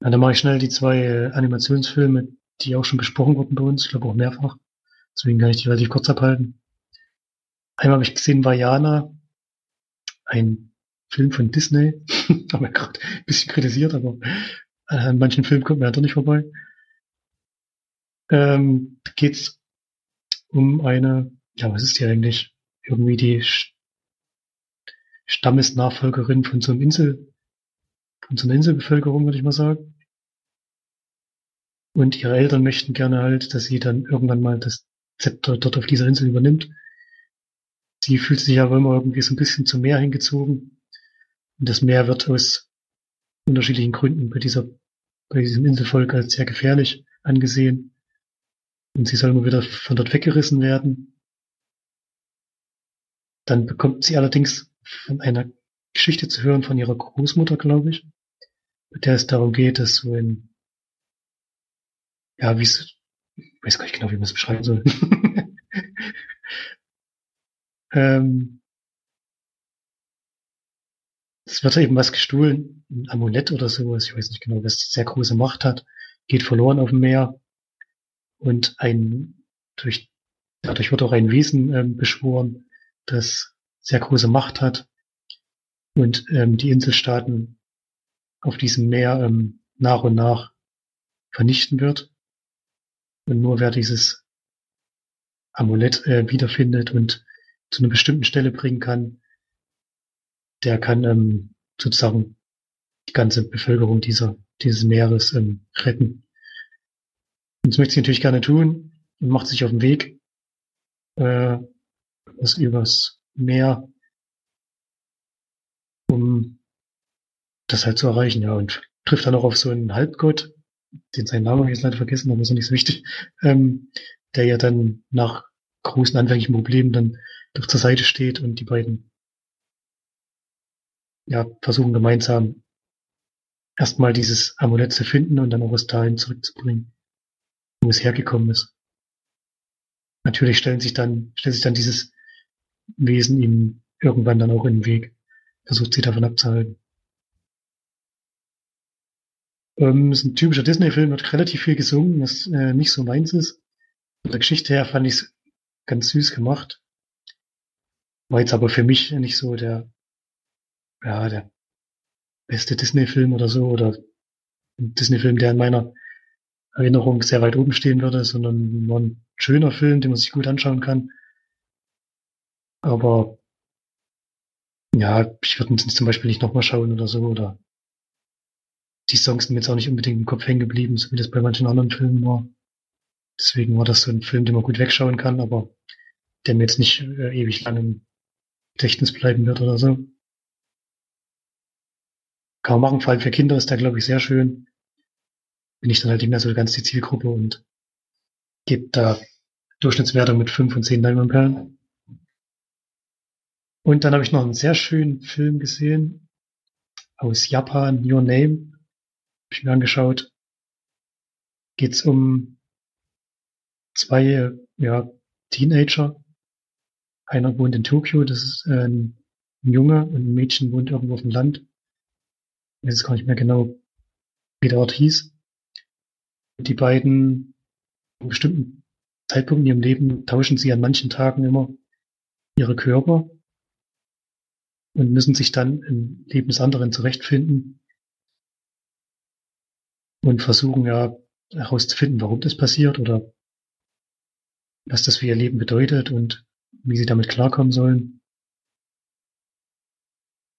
Ja, dann mache ich schnell die zwei äh, Animationsfilme, die auch schon besprochen wurden bei uns. Ich glaube auch mehrfach. Deswegen kann ich die relativ kurz abhalten. Einmal habe ich gesehen Vajana, ein Film von Disney. *laughs* haben wir gerade ein bisschen kritisiert, aber an manchen Filmen kommt man ja doch nicht vorbei. Ähm, geht's um eine, ja, was ist die eigentlich? Irgendwie die Stammesnachfolgerin von so einem Insel, von so einer Inselbevölkerung, würde ich mal sagen. Und ihre Eltern möchten gerne halt, dass sie dann irgendwann mal das Zepter dort auf dieser Insel übernimmt. Sie fühlt sich aber immer irgendwie so ein bisschen zum Meer hingezogen. Und das Meer wird aus unterschiedlichen Gründen bei dieser, bei diesem Inselvolk als sehr gefährlich angesehen. Und sie soll immer wieder von dort weggerissen werden. Dann bekommt sie allerdings von einer Geschichte zu hören von ihrer Großmutter, glaube ich, mit der es darum geht, dass so ein, ja, wie es, ich weiß gar nicht genau, wie man es beschreiben soll. *laughs* ähm, es wird eben was gestohlen, ein Amulett oder sowas, ich weiß nicht genau, was sehr große Macht hat, geht verloren auf dem Meer und ein, durch, dadurch wird auch ein Wesen ähm, beschworen, das sehr große Macht hat und ähm, die Inselstaaten auf diesem Meer ähm, nach und nach vernichten wird. Und nur wer dieses Amulett äh, wiederfindet und zu einer bestimmten Stelle bringen kann, der kann ähm, sozusagen die ganze Bevölkerung dieser, dieses Meeres ähm, retten. Und das möchte sie natürlich gerne tun und macht sich auf den Weg äh, was übers Meer, um das halt zu erreichen, ja, und trifft dann auch auf so einen Halbgott, den seinen Namen habe ich jetzt leider vergessen, aber ist auch nicht so wichtig, ähm, der ja dann nach großen anfänglichen Problemen dann doch zur Seite steht und die beiden ja, versuchen gemeinsam erstmal dieses Amulett zu finden und dann auch was dahin zurückzubringen, wo es hergekommen ist. Natürlich stellen sich dann, stellt sich dann dieses Wesen ihm irgendwann dann auch in den Weg, versucht sie davon abzuhalten. Ähm, ist ein typischer Disney-Film, wird relativ viel gesungen, was äh, nicht so meins ist. Von der Geschichte her fand ich es ganz süß gemacht. War jetzt aber für mich nicht so der ja, der beste Disney-Film oder so, oder ein Disney-Film, der in meiner Erinnerung sehr weit oben stehen würde, sondern nur ein schöner Film, den man sich gut anschauen kann. Aber ja, ich würde ihn zum Beispiel nicht nochmal schauen oder so, oder die Songs sind mir jetzt auch nicht unbedingt im Kopf hängen geblieben, so wie das bei manchen anderen Filmen war. Deswegen war das so ein Film, den man gut wegschauen kann, aber der mir jetzt nicht äh, ewig lang im Gedächtnis bleiben wird oder so. Kann man machen, vor allem für Kinder ist der, glaube ich, sehr schön. Bin ich dann halt nicht mehr so ganz die Zielgruppe und gebe da Durchschnittswerte mit fünf und zehn Leinwandperlen. Und dann habe ich noch einen sehr schönen Film gesehen aus Japan, Your Name. Hab ich mir angeschaut. Geht's um zwei ja, Teenager. Einer wohnt in Tokio, das ist äh, ein Junge und ein Mädchen wohnt irgendwo auf dem Land ich weiß gar nicht mehr genau, wie der Ort hieß. Die beiden, an bestimmten Zeitpunkten in ihrem Leben tauschen sie an manchen Tagen immer ihre Körper und müssen sich dann im Leben des anderen zurechtfinden und versuchen ja herauszufinden, warum das passiert oder was das für ihr Leben bedeutet und wie sie damit klarkommen sollen.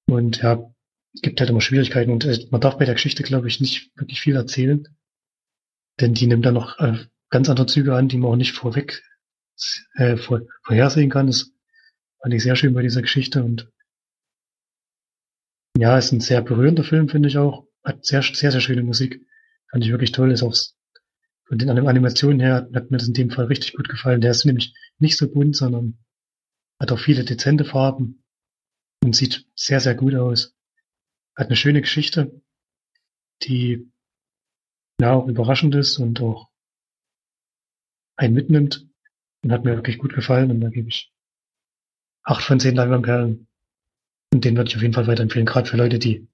Und ja, gibt halt immer Schwierigkeiten und äh, man darf bei der Geschichte, glaube ich, nicht wirklich viel erzählen. Denn die nimmt dann noch äh, ganz andere Züge an, die man auch nicht vorweg äh, vor, vorhersehen kann. Das fand ich sehr schön bei dieser Geschichte und ja, ist ein sehr berührender Film, finde ich auch. Hat sehr, sehr, sehr schöne Musik. Fand ich wirklich toll. Ist auch von den Animationen her hat mir das in dem Fall richtig gut gefallen. Der ist nämlich nicht so bunt, sondern hat auch viele dezente Farben und sieht sehr, sehr gut aus hat eine schöne Geschichte, die ja auch überraschend ist und auch einen mitnimmt und hat mir wirklich gut gefallen und da gebe ich acht von zehn Leinwandperlen und den würde ich auf jeden Fall weiterempfehlen, gerade für Leute, die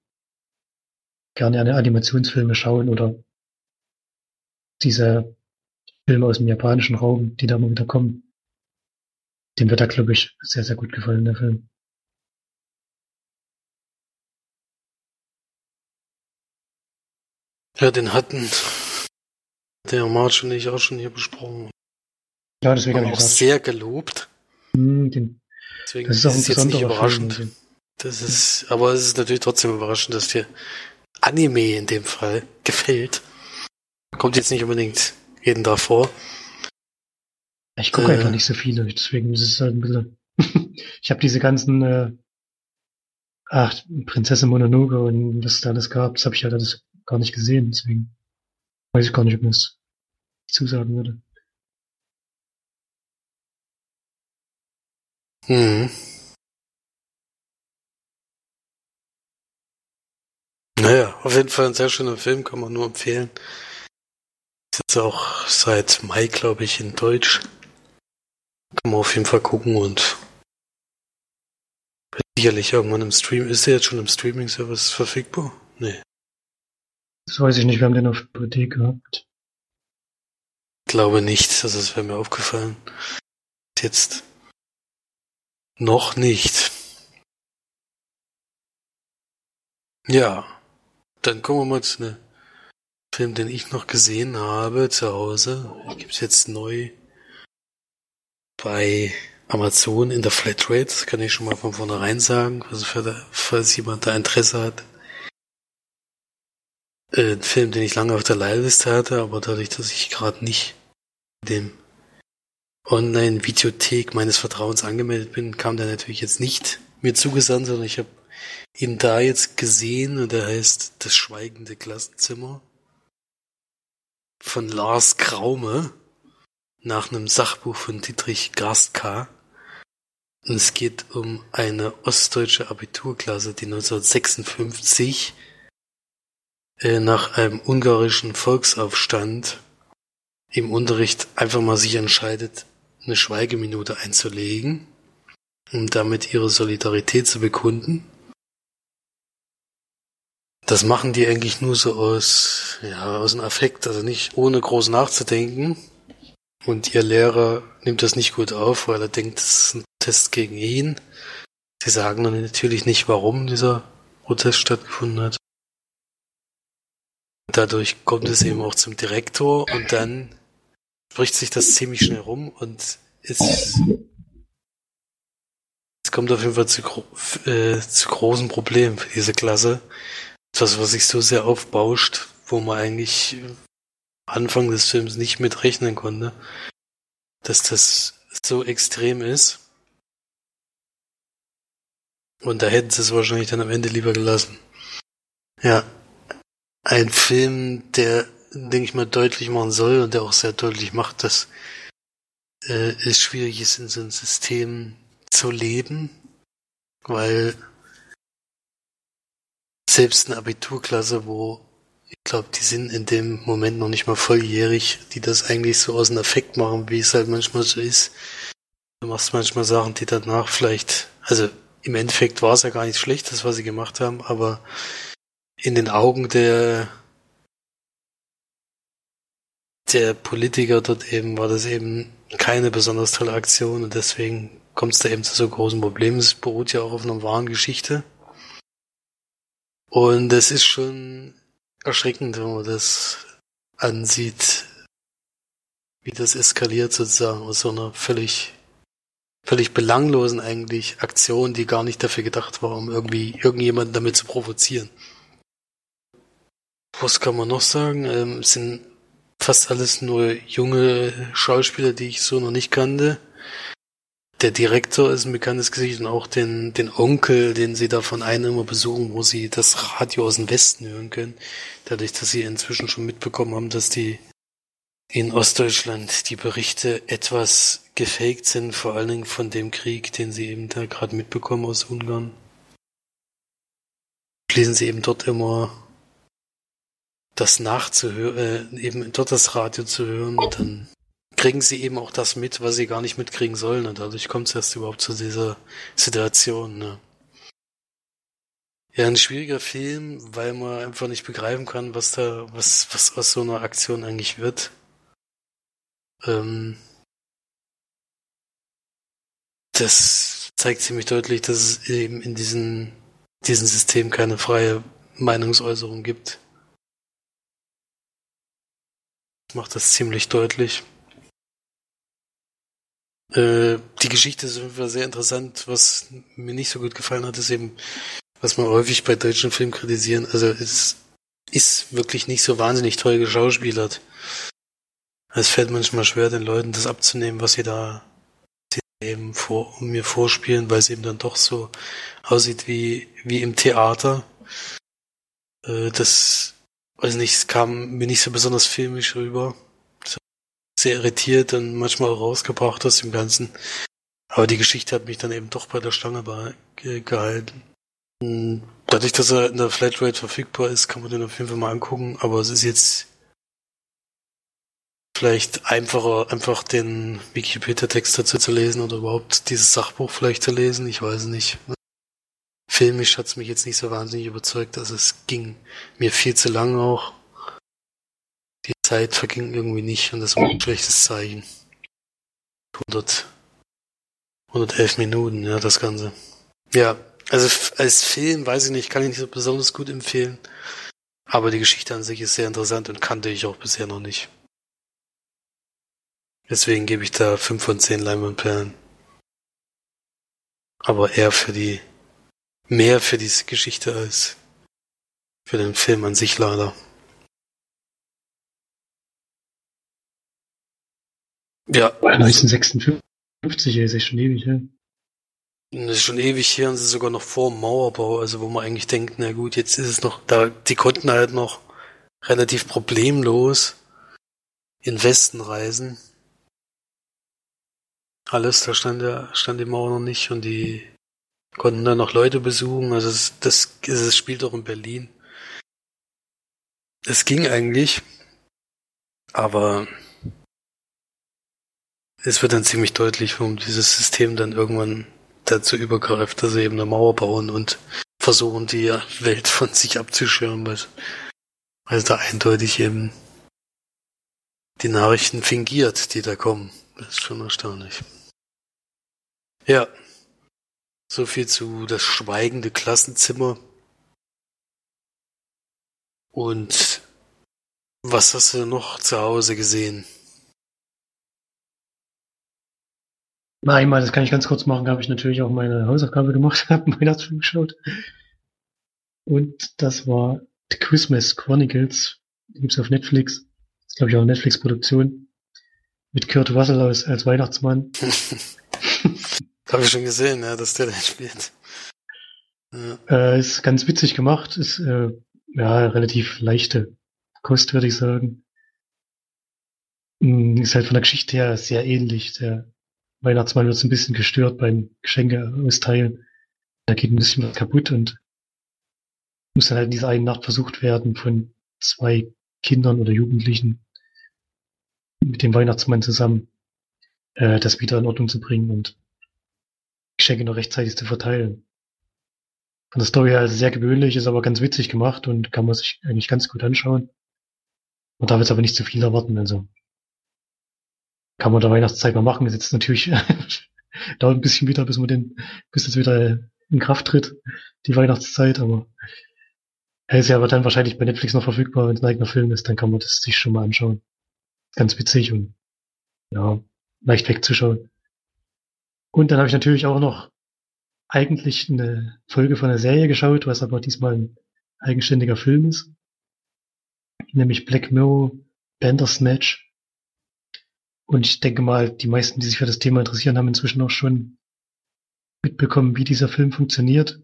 gerne eine Animationsfilme schauen oder diese Filme aus dem japanischen Raum, die da mal wieder kommen. Dem wird da, glaube ich, sehr, sehr gut gefallen, der Film. Ja, den hatten der March und ich auch schon hier besprochen. Ja, deswegen habe ich auch gesagt. sehr gelobt. Hm, den, Deswegen das ist auch ein es jetzt nicht überraschend. Film. Das ist, aber es ist natürlich trotzdem überraschend, dass dir Anime in dem Fall gefällt. Kommt jetzt nicht unbedingt jeden Tag vor. Ich gucke Äh. einfach nicht so viele, deswegen ist es halt ein bisschen. *laughs* ich habe diese ganzen, äh, ach, Prinzessin Mononoke und was es da alles gab, das habe ich halt alles gar nicht gesehen, deswegen weiß ich gar nicht, ob mir das zusagen würde. Mhm. Naja, auf jeden Fall ein sehr schöner Film, kann man nur empfehlen. Ist jetzt auch seit Mai, glaube ich, in Deutsch. Kann man auf jeden Fall gucken und sicherlich irgendwann im Stream. Ist der jetzt schon im Streaming-Service verfügbar? Nee, Das weiß ich nicht, wir haben den auf DVD gehabt. glaube nicht. Also das wäre mir aufgefallen. Jetzt noch nicht. Ja, dann kommen wir mal zu einem Film, den ich noch gesehen habe zu Hause. Gibt's jetzt neu bei Amazon in der Flatrate. Das kann ich schon mal von vornherein sagen, falls jemand da Interesse hat. Äh, Ein Film, den ich lange auf der Leihliste hatte, aber dadurch, dass ich gerade nicht dem Online-Videothek meines Vertrauens angemeldet bin, kam der natürlich jetzt nicht mir zugesandt, sondern ich habe ihn da jetzt gesehen und der heißt Das schweigende Klassenzimmer von Lars Kraume nach einem Sachbuch von Dietrich Gastka. Und es geht um eine ostdeutsche Abiturklasse, die 1956 äh, nach einem ungarischen Volksaufstand im Unterricht einfach mal sich entscheidet, eine Schweigeminute einzulegen, um damit ihre Solidarität zu bekunden. Das machen die eigentlich nur so aus, ja, aus dem Affekt, also nicht ohne groß nachzudenken. Und ihr Lehrer nimmt das nicht gut auf, weil er denkt, das ist ein Test gegen ihn. Sie sagen dann natürlich nicht, warum dieser Protest stattgefunden hat. Dadurch kommt es eben auch zum Direktor und dann spricht sich das ziemlich schnell rum und es, es kommt auf jeden Fall zu, äh, zu großen Problemen für diese Klasse. Das, was sich so sehr aufbauscht, wo man eigentlich Anfang des Films nicht mit rechnen konnte, dass das so extrem ist. Und da hätten sie es wahrscheinlich dann am Ende lieber gelassen. Ja, ein Film, der, denke ich mal, deutlich machen soll und der auch sehr deutlich macht, dass äh, es schwierig ist, in so einem System zu leben, weil selbst eine Abiturklasse, wo ich glaube, die sind in dem Moment noch nicht mal volljährig, die das eigentlich so aus dem Affekt machen, wie es halt manchmal so ist. Du machst manchmal Sachen, die danach vielleicht, also im Endeffekt war es ja gar nicht schlecht, das was sie gemacht haben, aber in den Augen der der Politiker dort eben war das eben keine besonders tolle Aktion und deswegen kommt es da eben zu so großen Problemen. Es beruht ja auch auf einer wahren Geschichte. Und es ist schon erschreckend, wenn man das ansieht, wie das eskaliert sozusagen aus so einer völlig, völlig belanglosen eigentlich Aktion, die gar nicht dafür gedacht war, um irgendwie irgendjemanden damit zu provozieren. Was kann man noch sagen? Ähm, es sind fast alles nur junge Schauspieler, die ich so noch nicht kannte. Der Direktor ist ein bekanntes Gesicht und auch den, den Onkel, den sie da von einem immer besuchen, wo sie das Radio aus dem Westen hören können. Dadurch, dass sie inzwischen schon mitbekommen haben, dass die in Ostdeutschland die Berichte etwas gefaked sind, vor allen Dingen von dem Krieg, den sie eben da gerade mitbekommen aus Ungarn. Schließen sie eben dort immer das nachzuhören, äh, eben dort das Radio zu hören und dann kriegen sie eben auch das mit, was sie gar nicht mitkriegen sollen und dadurch kommt es erst überhaupt zu dieser Situation. Ne? Ja, ein schwieriger Film, weil man einfach nicht begreifen kann, was da, was, was aus so einer Aktion eigentlich wird. Ähm, das zeigt ziemlich deutlich, dass es eben in diesem, diesem System keine freie Meinungsäußerung gibt. Macht das ziemlich deutlich. Äh, die Geschichte ist auf sehr interessant. Was mir nicht so gut gefallen hat, ist eben, was man häufig bei deutschen Filmen kritisieren. Also es ist wirklich nicht so wahnsinnig toll geschauspielert. Es fällt manchmal schwer, den Leuten das abzunehmen, was sie da eben vor, mir vorspielen, weil es eben dann doch so aussieht wie, wie im Theater. Äh, das, weiß nicht, es kam mir nicht so besonders filmisch rüber. Sehr irritiert und manchmal rausgebracht aus dem Ganzen. Aber die Geschichte hat mich dann eben doch bei der Stange gehalten. Dadurch, dass er in der Flatrate verfügbar ist, kann man den auf jeden Fall mal angucken, aber es ist jetzt vielleicht einfacher, einfach den Wikipedia-Text dazu zu lesen oder überhaupt dieses Sachbuch vielleicht zu lesen, ich weiß nicht. Filmisch hat's mich jetzt nicht so wahnsinnig überzeugt, also es ging mir viel zu lang auch. Die Zeit verging irgendwie nicht und das war ein schlechtes Zeichen. 100, 111 Minuten, ja, das Ganze. Ja, also als Film, weiß ich nicht, kann ich nicht so besonders gut empfehlen. Aber die Geschichte an sich ist sehr interessant und kannte ich auch bisher noch nicht. Deswegen gebe ich da 5 von 10 Leinwandperlen. Aber eher für die, mehr für diese Geschichte als für den Film an sich leider. Ja. 1956 ist ja schon ewig, ja. Das ist schon ewig hier und sie ist sogar noch vor dem Mauerbau, also wo man eigentlich denkt, na gut, jetzt ist es noch, da, die konnten halt noch relativ problemlos in Westen reisen. Alles, da stand der, stand die Mauer noch nicht und die konnten dann noch Leute besuchen, also das, das, das spielt auch in Berlin. Es ging eigentlich, aber es wird dann ziemlich deutlich, warum dieses System dann irgendwann dazu übergreift, dass sie eben eine Mauer bauen und versuchen, die Welt von sich abzuschirmen, weil, weil da eindeutig eben die Nachrichten fingiert, die da kommen. Das ist schon erstaunlich. Ja. So viel zu das schweigende Klassenzimmer. Und was hast du noch zu Hause gesehen? Einmal, das kann ich ganz kurz machen, habe ich natürlich auch meine Hausaufgabe gemacht, *laughs* habe einen Weihnachtsfilm geschaut. Und das war The Christmas Chronicles. Die gibt's auf Netflix. Das ist, glaube ich, auch eine Netflix-Produktion. Mit Kurt Russell als, als Weihnachtsmann. *laughs* habe ich schon gesehen, ja, dass der da spielt. Ja. Äh, ist ganz witzig gemacht, ist äh, ja relativ leichte Kost, würde ich sagen. Hm, ist halt von der Geschichte her sehr ähnlich. Der Weihnachtsmann wird so ein bisschen gestört beim Geschenke austeilen. Da geht ein bisschen was kaputt und muss dann halt in dieser einen Nacht versucht werden von zwei Kindern oder Jugendlichen mit dem Weihnachtsmann zusammen äh, das wieder in Ordnung zu bringen und Geschenke noch rechtzeitig zu verteilen. Von der Story her sehr gewöhnlich, ist aber ganz witzig gemacht und kann man sich eigentlich ganz gut anschauen. Man darf jetzt aber nicht zu viel erwarten, also kann man der Weihnachtszeit mal machen. Ist jetzt natürlich *laughs* dauert ein bisschen wieder, bis man den, bis es wieder in Kraft tritt, die Weihnachtszeit, aber er ist ja aber dann wahrscheinlich bei Netflix noch verfügbar, wenn es ein eigener Film ist, dann kann man das sich schon mal anschauen. Ganz witzig und ja, leicht wegzuschauen. Und dann habe ich natürlich auch noch eigentlich eine Folge von einer Serie geschaut, was aber diesmal ein eigenständiger Film ist. Nämlich Black Mirror Bandersnatch. Und ich denke mal, die meisten, die sich für das Thema interessieren, haben inzwischen auch schon mitbekommen, wie dieser Film funktioniert.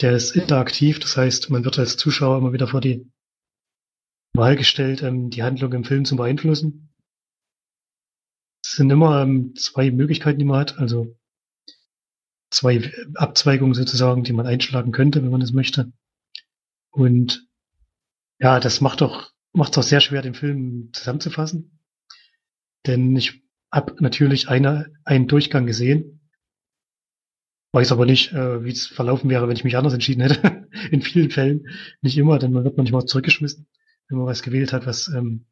Der ist interaktiv, das heißt, man wird als Zuschauer immer wieder vor die Wahl gestellt, ähm, die Handlung im Film zu beeinflussen. Es sind immer ähm, zwei Möglichkeiten, die man hat, also zwei Abzweigungen sozusagen, die man einschlagen könnte, wenn man es möchte. Und ja, das macht doch macht es auch sehr schwer, den Film zusammenzufassen. Denn ich habe natürlich eine, einen Durchgang gesehen. Weiß aber nicht, äh, wie es verlaufen wäre, wenn ich mich anders entschieden hätte. *laughs* In vielen Fällen nicht immer, denn man wird manchmal zurückgeschmissen, wenn man was gewählt hat, was ähm,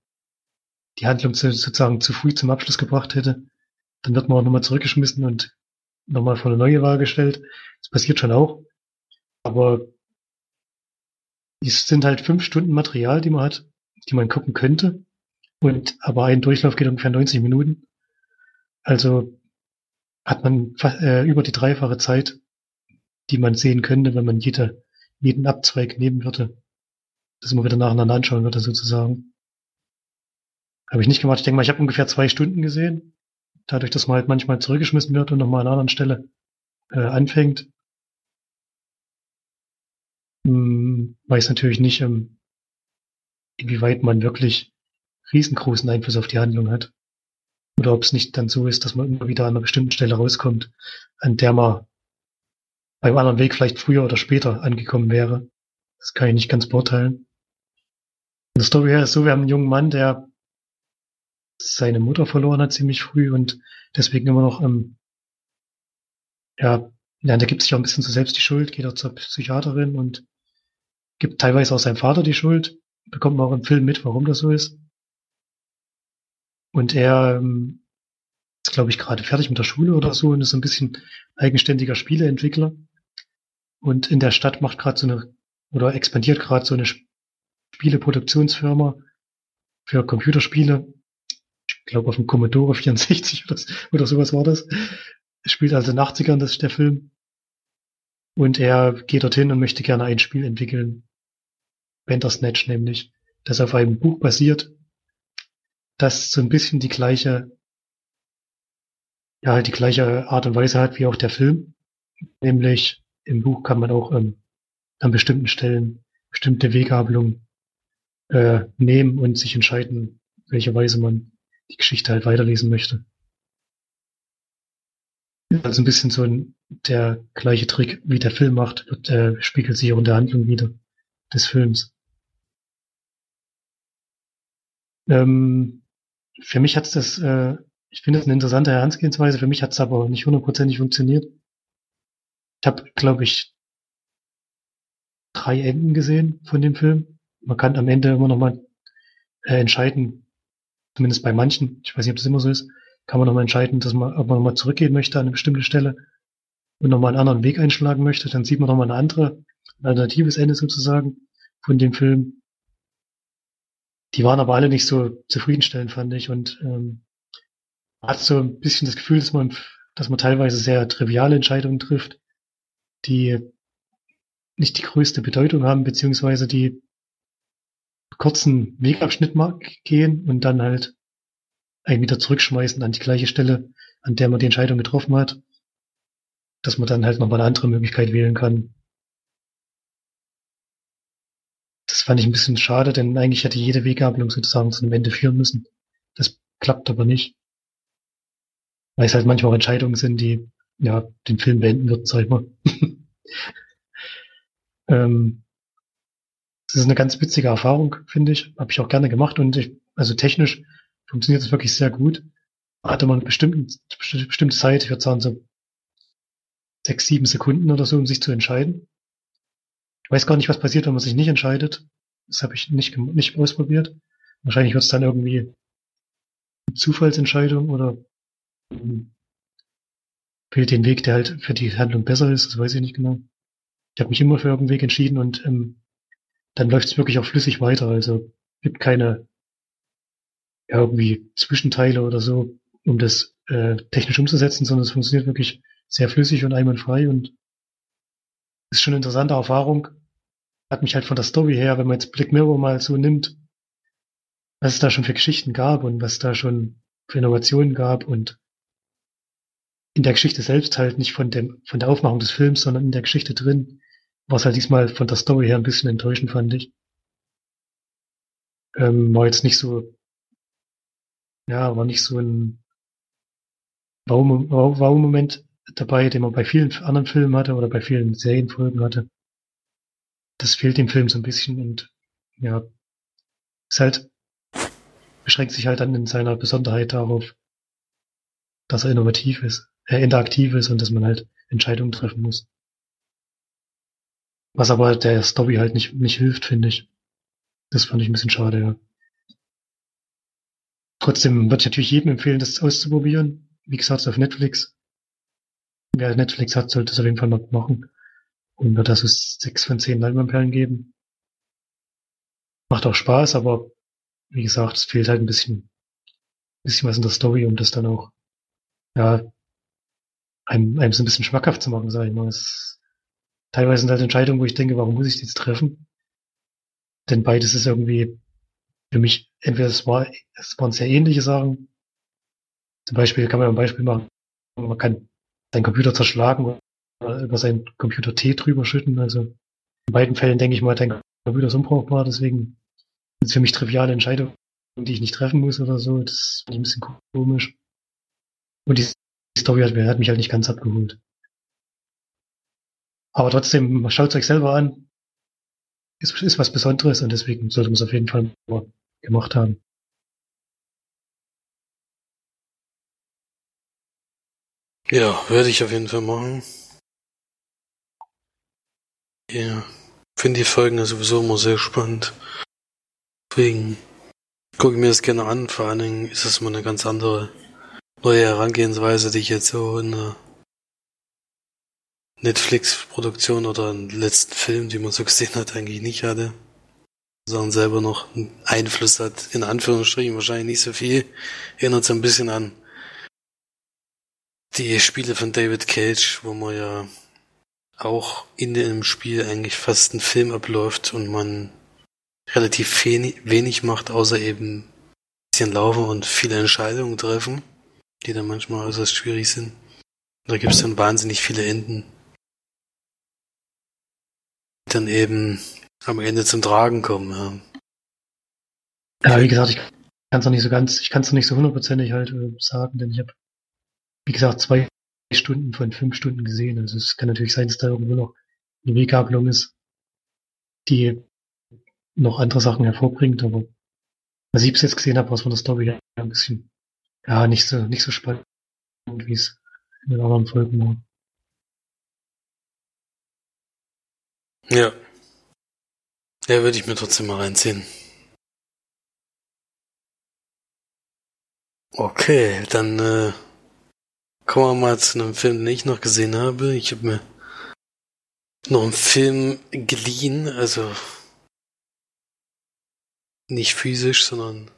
die Handlung zu, sozusagen zu früh zum Abschluss gebracht hätte. Dann wird man auch nochmal zurückgeschmissen und nochmal vor eine neue Wahl gestellt. Das passiert schon auch. Aber es sind halt fünf Stunden Material, die man hat, die man gucken könnte. Und aber ein Durchlauf geht ungefähr 90 Minuten. Also hat man äh, über die dreifache Zeit, die man sehen könnte, wenn man jede, jeden Abzweig nehmen würde. Das immer wieder nacheinander anschauen würde, sozusagen. Habe ich nicht gemacht. Ich denke mal, ich habe ungefähr zwei Stunden gesehen. Dadurch, dass man halt manchmal zurückgeschmissen wird und nochmal an einer anderen Stelle äh, anfängt. Hm, weiß natürlich nicht, ähm, inwieweit man wirklich riesengroßen Einfluss auf die Handlung hat. Oder ob es nicht dann so ist, dass man immer wieder an einer bestimmten Stelle rauskommt, an der man beim anderen Weg vielleicht früher oder später angekommen wäre. Das kann ich nicht ganz beurteilen. In der Story her ist so, wir haben einen jungen Mann, der seine Mutter verloren hat ziemlich früh und deswegen immer noch, ähm, ja, ja, der gibt sich auch ein bisschen so selbst die Schuld, geht auch zur Psychiaterin und gibt teilweise auch seinem Vater die Schuld. Bekommt man auch im Film mit, warum das so ist. Und er ähm, ist, glaube ich, gerade fertig mit der Schule oder so und ist ein bisschen eigenständiger Spieleentwickler. Und in der Stadt macht gerade so eine, oder expandiert gerade so eine Spieleproduktionsfirma für Computerspiele. Ich glaube auf dem Commodore *laughs* 64 oder, oder sowas war das. Spielt also in den 80ern, das ist der Film. Und er geht dorthin und möchte gerne ein Spiel entwickeln. Bandersnatch nämlich, das auf einem Buch basiert, das so ein bisschen die gleiche, ja, die gleiche Art und Weise hat wie auch der Film. Nämlich im Buch kann man auch ähm, an bestimmten Stellen bestimmte Weggabelungen äh, nehmen und sich entscheiden, welche Weise man die Geschichte halt weiterlesen möchte. Also ein bisschen so ein, der gleiche Trick, wie der Film macht, wird, äh, spiegelt sich auch in der Handlung wieder des Films. Ähm, für mich hat's das, äh, ich finde es eine interessante Herangehensweise, für mich hat's aber nicht hundertprozentig funktioniert. Ich habe, glaube ich, drei Enden gesehen von dem Film. Man kann am Ende immer noch mal äh, entscheiden, zumindest bei manchen, ich weiß nicht, ob das immer so ist, kann man nochmal entscheiden, dass man, ob man nochmal zurückgehen möchte an eine bestimmte Stelle und nochmal einen anderen Weg einschlagen möchte. Dann sieht man nochmal eine andere, ein alternatives Ende sozusagen von dem Film. Die waren aber alle nicht so zufriedenstellend, fand ich. Und ähm, hat so ein bisschen das Gefühl, dass man, dass man teilweise sehr triviale Entscheidungen trifft, die nicht die größte Bedeutung haben, beziehungsweise die kurzen Wegabschnitt gehen und dann halt einen wieder zurückschmeißen an die gleiche Stelle, an der man die Entscheidung getroffen hat, dass man dann halt nochmal eine andere Möglichkeit wählen kann. Das fand ich ein bisschen schade, denn eigentlich hätte jede Weggabelung sozusagen zu einem Ende führen müssen. Das klappt aber nicht. Weil es halt manchmal auch Entscheidungen sind, die ja den Film beenden wird, sag ich mal. *laughs* ähm, das ist eine ganz witzige Erfahrung, finde ich. Habe ich auch gerne gemacht und ich, also technisch funktioniert es wirklich sehr gut. Hatte man eine bestimmte, Zeit, ich würde sagen so sechs, sieben Sekunden oder so, um sich zu entscheiden. Ich weiß gar nicht, was passiert, wenn man sich nicht entscheidet. Das habe ich nicht, nicht ausprobiert. Wahrscheinlich wird es dann irgendwie Zufallsentscheidung oder fehlt den Weg, der halt für die Handlung besser ist, das weiß ich nicht genau. Ich habe mich immer für irgendeinen Weg entschieden und ähm, dann läuft es wirklich auch flüssig weiter. Also gibt keine ja, irgendwie Zwischenteile oder so, um das äh, technisch umzusetzen, sondern es funktioniert wirklich sehr flüssig und einwandfrei und ist schon eine interessante Erfahrung. Hat mich halt von der Story her, wenn man jetzt Black Mirror mal so nimmt, was es da schon für Geschichten gab und was da schon für Innovationen gab und in der Geschichte selbst halt nicht von dem, von der Aufmachung des Films, sondern in der Geschichte drin, war es halt diesmal von der Story her ein bisschen enttäuschend, fand ich. Ähm, war jetzt nicht so ja, war nicht so ein Wow-Moment dabei, den man bei vielen anderen Filmen hatte oder bei vielen Serienfolgen hatte. Das fehlt dem Film so ein bisschen und ja, ist halt, beschränkt sich halt dann in seiner Besonderheit darauf, dass er innovativ ist, äh, interaktiv ist und dass man halt Entscheidungen treffen muss. Was aber der Story halt nicht, nicht hilft, finde ich. Das fand ich ein bisschen schade, ja. Trotzdem würde ich natürlich jedem empfehlen, das auszuprobieren. Wie gesagt, auf Netflix. Wer Netflix hat, sollte es auf jeden Fall mal machen. Und wird da so sechs von zehn Leinwandperlen geben. Macht auch Spaß, aber wie gesagt, es fehlt halt ein bisschen, bisschen was in der Story, um das dann auch, ja, einem, einem so ein bisschen schmackhaft zu machen, sag ich mal. Es, teilweise sind halt Entscheidungen, wo ich denke, warum muss ich die jetzt treffen? Denn beides ist irgendwie für mich, entweder es, war, es waren sehr ähnliche Sachen. Zum Beispiel kann man ein Beispiel machen, man kann seinen Computer zerschlagen oder über seinen Computer Tee drüber schütten. Also in beiden Fällen denke ich mal, dein Computer ist unbrauchbar, deswegen sind es für mich triviale Entscheidungen, die ich nicht treffen muss oder so. Das finde ich ein bisschen komisch. Und die Story hat, hat mich halt nicht ganz abgeholt. Aber trotzdem, schaut es euch selber an. Ist, ist was Besonderes und deswegen sollte man es auf jeden Fall gemacht haben. Ja, werde ich auf jeden Fall machen. Ja, finde die Folgen ja sowieso immer sehr spannend. Deswegen gucke ich mir das gerne an. Vor allen Dingen ist es mal eine ganz andere neue Herangehensweise, die ich jetzt so in einer Netflix-Produktion oder im letzten Film, die man so gesehen hat, eigentlich nicht hatte. Sondern selber noch einen Einfluss hat, in Anführungsstrichen wahrscheinlich nicht so viel. Erinnert so ein bisschen an die Spiele von David Cage, wo man ja auch in dem Spiel eigentlich fast ein Film abläuft und man relativ wenig macht, außer eben ein bisschen laufen und viele Entscheidungen treffen, die dann manchmal äußerst schwierig sind. Da gibt es dann wahnsinnig viele Enden, dann eben am Ende zum Tragen kommen. Ja, ja wie gesagt, ich kann es noch nicht so ganz, ich kann es noch nicht so hundertprozentig halt äh, sagen, denn ich habe, wie gesagt, zwei Stunden von fünf Stunden gesehen. Also es kann natürlich sein, dass da irgendwo noch eine Weggabelung ist, die noch andere Sachen hervorbringt, aber was ich bis jetzt gesehen habe, was von der Story ein bisschen, ja, nicht so, nicht so spannend, wie es in den anderen Folgen war. Ja. Ja, würde ich mir trotzdem mal reinziehen. Okay, dann äh, kommen wir mal zu einem Film, den ich noch gesehen habe. Ich habe mir noch einen Film geliehen, also nicht physisch, sondern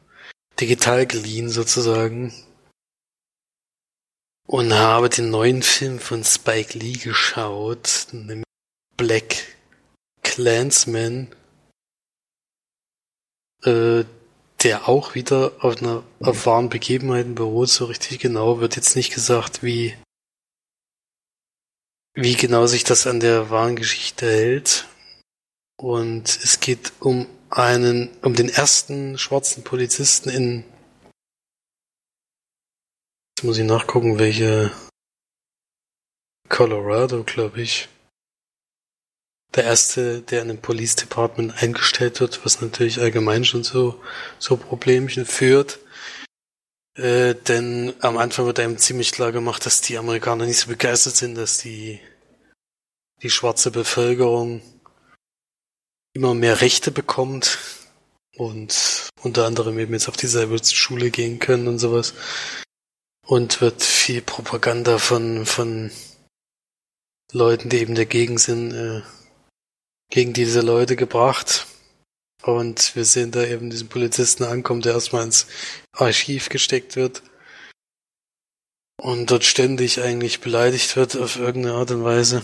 digital geliehen sozusagen. Und habe den neuen Film von Spike Lee geschaut, nämlich Black Clansman, äh, der auch wieder auf einer auf wahren Begebenheiten beruht, so richtig genau wird jetzt nicht gesagt, wie wie genau sich das an der wahren Geschichte hält. Und es geht um einen, um den ersten schwarzen Polizisten in, jetzt muss ich nachgucken, welche, Colorado, glaube ich. Der erste, der in einem Police Department eingestellt wird, was natürlich allgemein schon so, so Problemchen führt. Äh, denn am Anfang wird einem ziemlich klar gemacht, dass die Amerikaner nicht so begeistert sind, dass die, die schwarze Bevölkerung immer mehr Rechte bekommt und unter anderem eben jetzt auf dieselbe Schule gehen können und sowas. Und wird viel Propaganda von, von Leuten, die eben dagegen sind, äh, gegen diese Leute gebracht. Und wir sehen da eben diesen Polizisten ankommen, der erstmal ins Archiv gesteckt wird und dort ständig eigentlich beleidigt wird auf irgendeine Art und Weise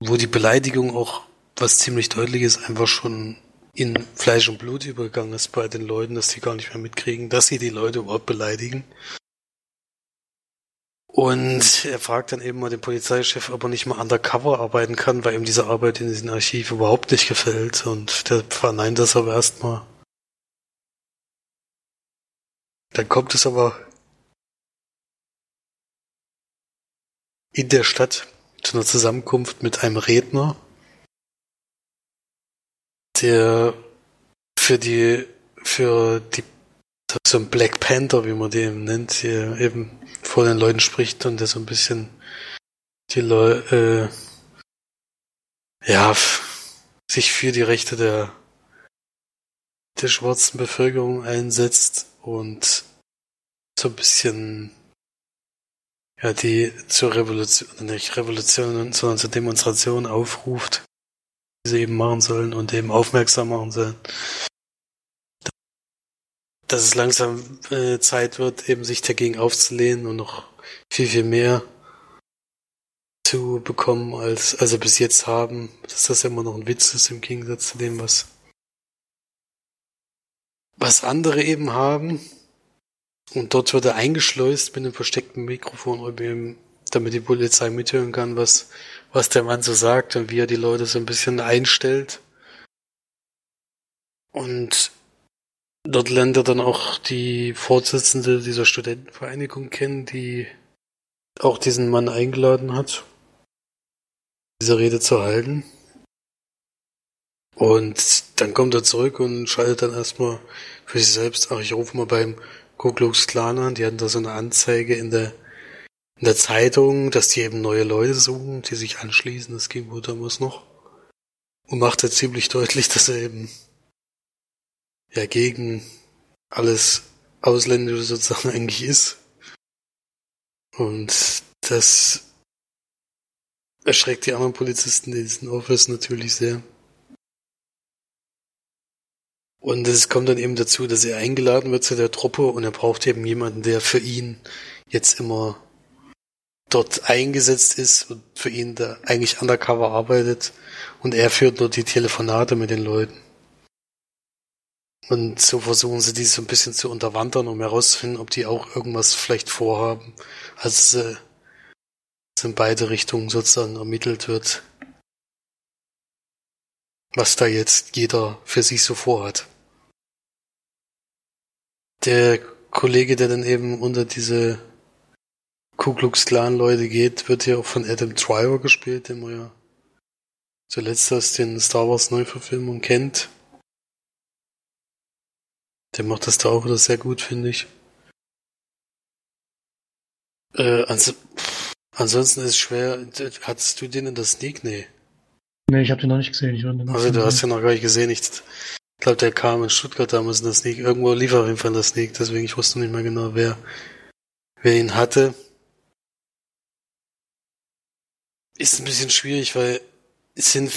wo die Beleidigung auch, was ziemlich deutlich ist, einfach schon in Fleisch und Blut übergegangen ist bei den Leuten, dass die gar nicht mehr mitkriegen, dass sie die Leute überhaupt beleidigen. Und er fragt dann eben mal den Polizeichef, ob er nicht mal undercover arbeiten kann, weil ihm diese Arbeit in diesem Archiv überhaupt nicht gefällt. Und der verneint das aber erstmal. Dann kommt es aber in der Stadt zu einer Zusammenkunft mit einem Redner, der für die, für die, so ein Black Panther, wie man den nennt, hier eben vor den Leuten spricht und der so ein bisschen die Leute, äh, ja, sich für die Rechte der, der schwarzen Bevölkerung einsetzt und so ein bisschen ja, die zur Revolution, nicht Revolution, sondern zur Demonstration aufruft, die sie eben machen sollen und eben aufmerksam machen sollen. Dass es langsam äh, Zeit wird, eben sich dagegen aufzulehnen und noch viel, viel mehr zu bekommen, als, als sie bis jetzt haben. Dass das immer noch ein Witz ist im Gegensatz zu dem, was, was andere eben haben. Und dort wird er eingeschleust mit einem versteckten Mikrofon, damit die Polizei mithören kann, was, was der Mann so sagt und wie er die Leute so ein bisschen einstellt. Und dort lernt er dann auch die Vorsitzende dieser Studentenvereinigung kennen, die auch diesen Mann eingeladen hat, diese Rede zu halten. Und dann kommt er zurück und schaltet dann erstmal für sich selbst, ach, ich rufe mal beim Ku Klux Klan an, die hatten da so eine Anzeige in der, in der Zeitung, dass die eben neue Leute suchen, die sich anschließen, das ging wohl damals noch. Und machte ziemlich deutlich, dass er eben ja gegen alles Ausländische sozusagen *laughs* eigentlich ist. Und das erschreckt die anderen Polizisten in diesem Office natürlich sehr. Und es kommt dann eben dazu, dass er eingeladen wird zu der Truppe und er braucht eben jemanden, der für ihn jetzt immer dort eingesetzt ist und für ihn da eigentlich undercover arbeitet und er führt nur die Telefonate mit den Leuten. Und so versuchen sie die so ein bisschen zu unterwandern, um herauszufinden, ob die auch irgendwas vielleicht vorhaben. Also äh, in beide Richtungen sozusagen ermittelt wird, was da jetzt jeder für sich so vorhat. Der Kollege, der dann eben unter diese Ku Klux Klan Leute geht, wird hier auch von Adam Driver gespielt, den man ja zuletzt aus den Star Wars Neuverfilmungen kennt. Der macht das da auch wieder sehr gut, finde ich. Äh, ans ansonsten ist es schwer. Hattest du den in der Sneak? Nee. Nee, ich habe den noch nicht gesehen. Ich also du hast den noch gar nicht gesehen. Ich glaube, der kam in Stuttgart damals in der Sneak. Irgendwo lief er auf jeden Fall in der Sneak, deswegen ich wusste nicht mehr genau, wer, wer ihn hatte. Ist ein bisschen schwierig, weil sind,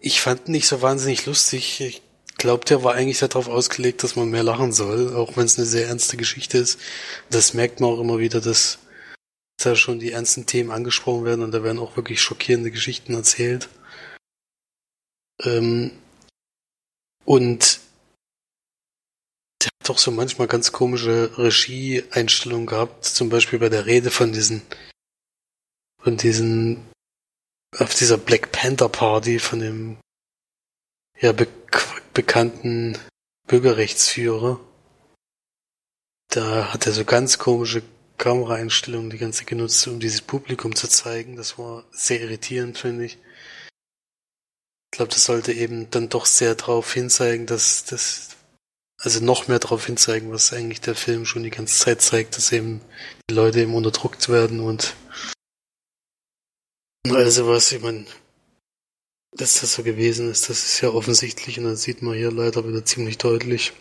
ich fand ihn nicht so wahnsinnig lustig. Ich glaube, der war eigentlich darauf ausgelegt, dass man mehr lachen soll, auch wenn es eine sehr ernste Geschichte ist. Das merkt man auch immer wieder, dass da schon die ernsten Themen angesprochen werden und da werden auch wirklich schockierende Geschichten erzählt. Ähm, und der hat doch so manchmal ganz komische Regieeinstellungen gehabt, zum Beispiel bei der Rede von diesen, von diesen, auf dieser Black Panther Party von dem, ja, be bekannten Bürgerrechtsführer. Da hat er so ganz komische Kameraeinstellungen die ganze genutzt, um dieses Publikum zu zeigen. Das war sehr irritierend, finde ich. Ich glaube, das sollte eben dann doch sehr darauf hinzeigen, dass das, also noch mehr darauf hinzeigen, was eigentlich der Film schon die ganze Zeit zeigt, dass eben die Leute eben unterdrückt werden und also was, ich meine, dass das so gewesen ist, das ist ja offensichtlich und das sieht man hier leider wieder ziemlich deutlich.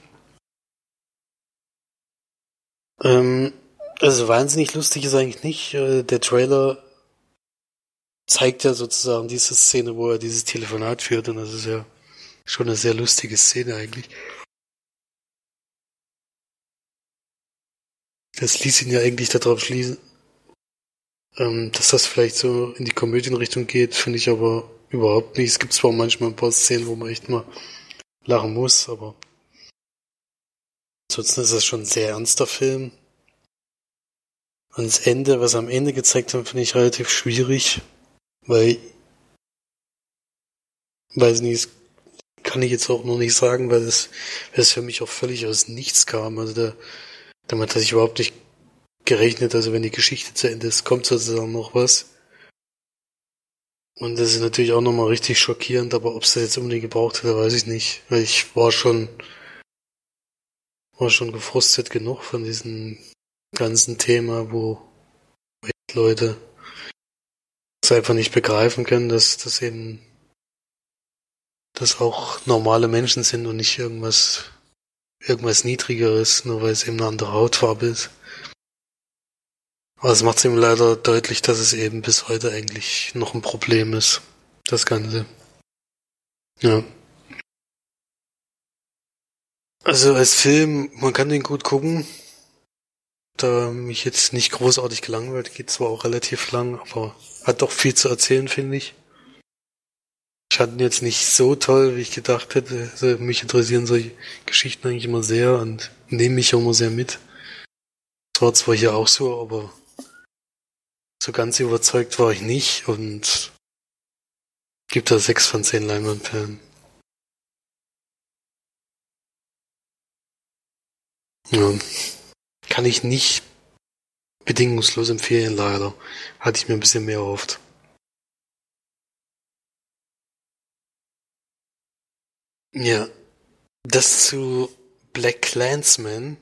Ähm, also wahnsinnig lustig ist eigentlich nicht. Äh, der Trailer zeigt ja sozusagen diese Szene, wo er dieses Telefonat führt und das ist ja schon eine sehr lustige Szene eigentlich. Das ließ ihn ja eigentlich darauf schließen, ähm, dass das vielleicht so in die Komödienrichtung geht, finde ich aber überhaupt nicht. Es gibt zwar manchmal ein paar Szenen, wo man echt mal lachen muss, aber ansonsten ist das schon ein sehr ernster Film. Und das Ende, was am Ende gezeigt haben, finde ich relativ schwierig. Weil, weiß nicht, kann ich jetzt auch noch nicht sagen, weil das, das für mich auch völlig aus nichts kam. Also da, damit hatte ich überhaupt nicht gerechnet. Also wenn die Geschichte zu Ende ist, kommt sozusagen noch was. Und das ist natürlich auch nochmal richtig schockierend, aber ob es das jetzt unbedingt gebraucht hätte, weiß ich nicht. Weil ich war schon, war schon gefrustet genug von diesem ganzen Thema, wo Leute einfach nicht begreifen können, dass das eben dass auch normale Menschen sind und nicht irgendwas irgendwas Niedrigeres, nur weil es eben eine andere Hautfarbe ist. Aber es macht es ihm leider deutlich, dass es eben bis heute eigentlich noch ein Problem ist, das Ganze. Ja. Also als Film, man kann den gut gucken. Da mich jetzt nicht großartig gelangweilt, geht zwar auch relativ lang, aber hat doch viel zu erzählen, finde ich. Ich fand ihn jetzt nicht so toll, wie ich gedacht hätte. Also mich interessieren solche Geschichten eigentlich immer sehr und nehme mich auch immer sehr mit. Das war zwar hier auch so, aber so ganz überzeugt war ich nicht und gibt da sechs von zehn Leinwandperlen. Ja. Kann ich nicht bedingungslos empfehlen, leider. Hatte ich mir ein bisschen mehr erhofft. Ja. Das zu Black Clansman.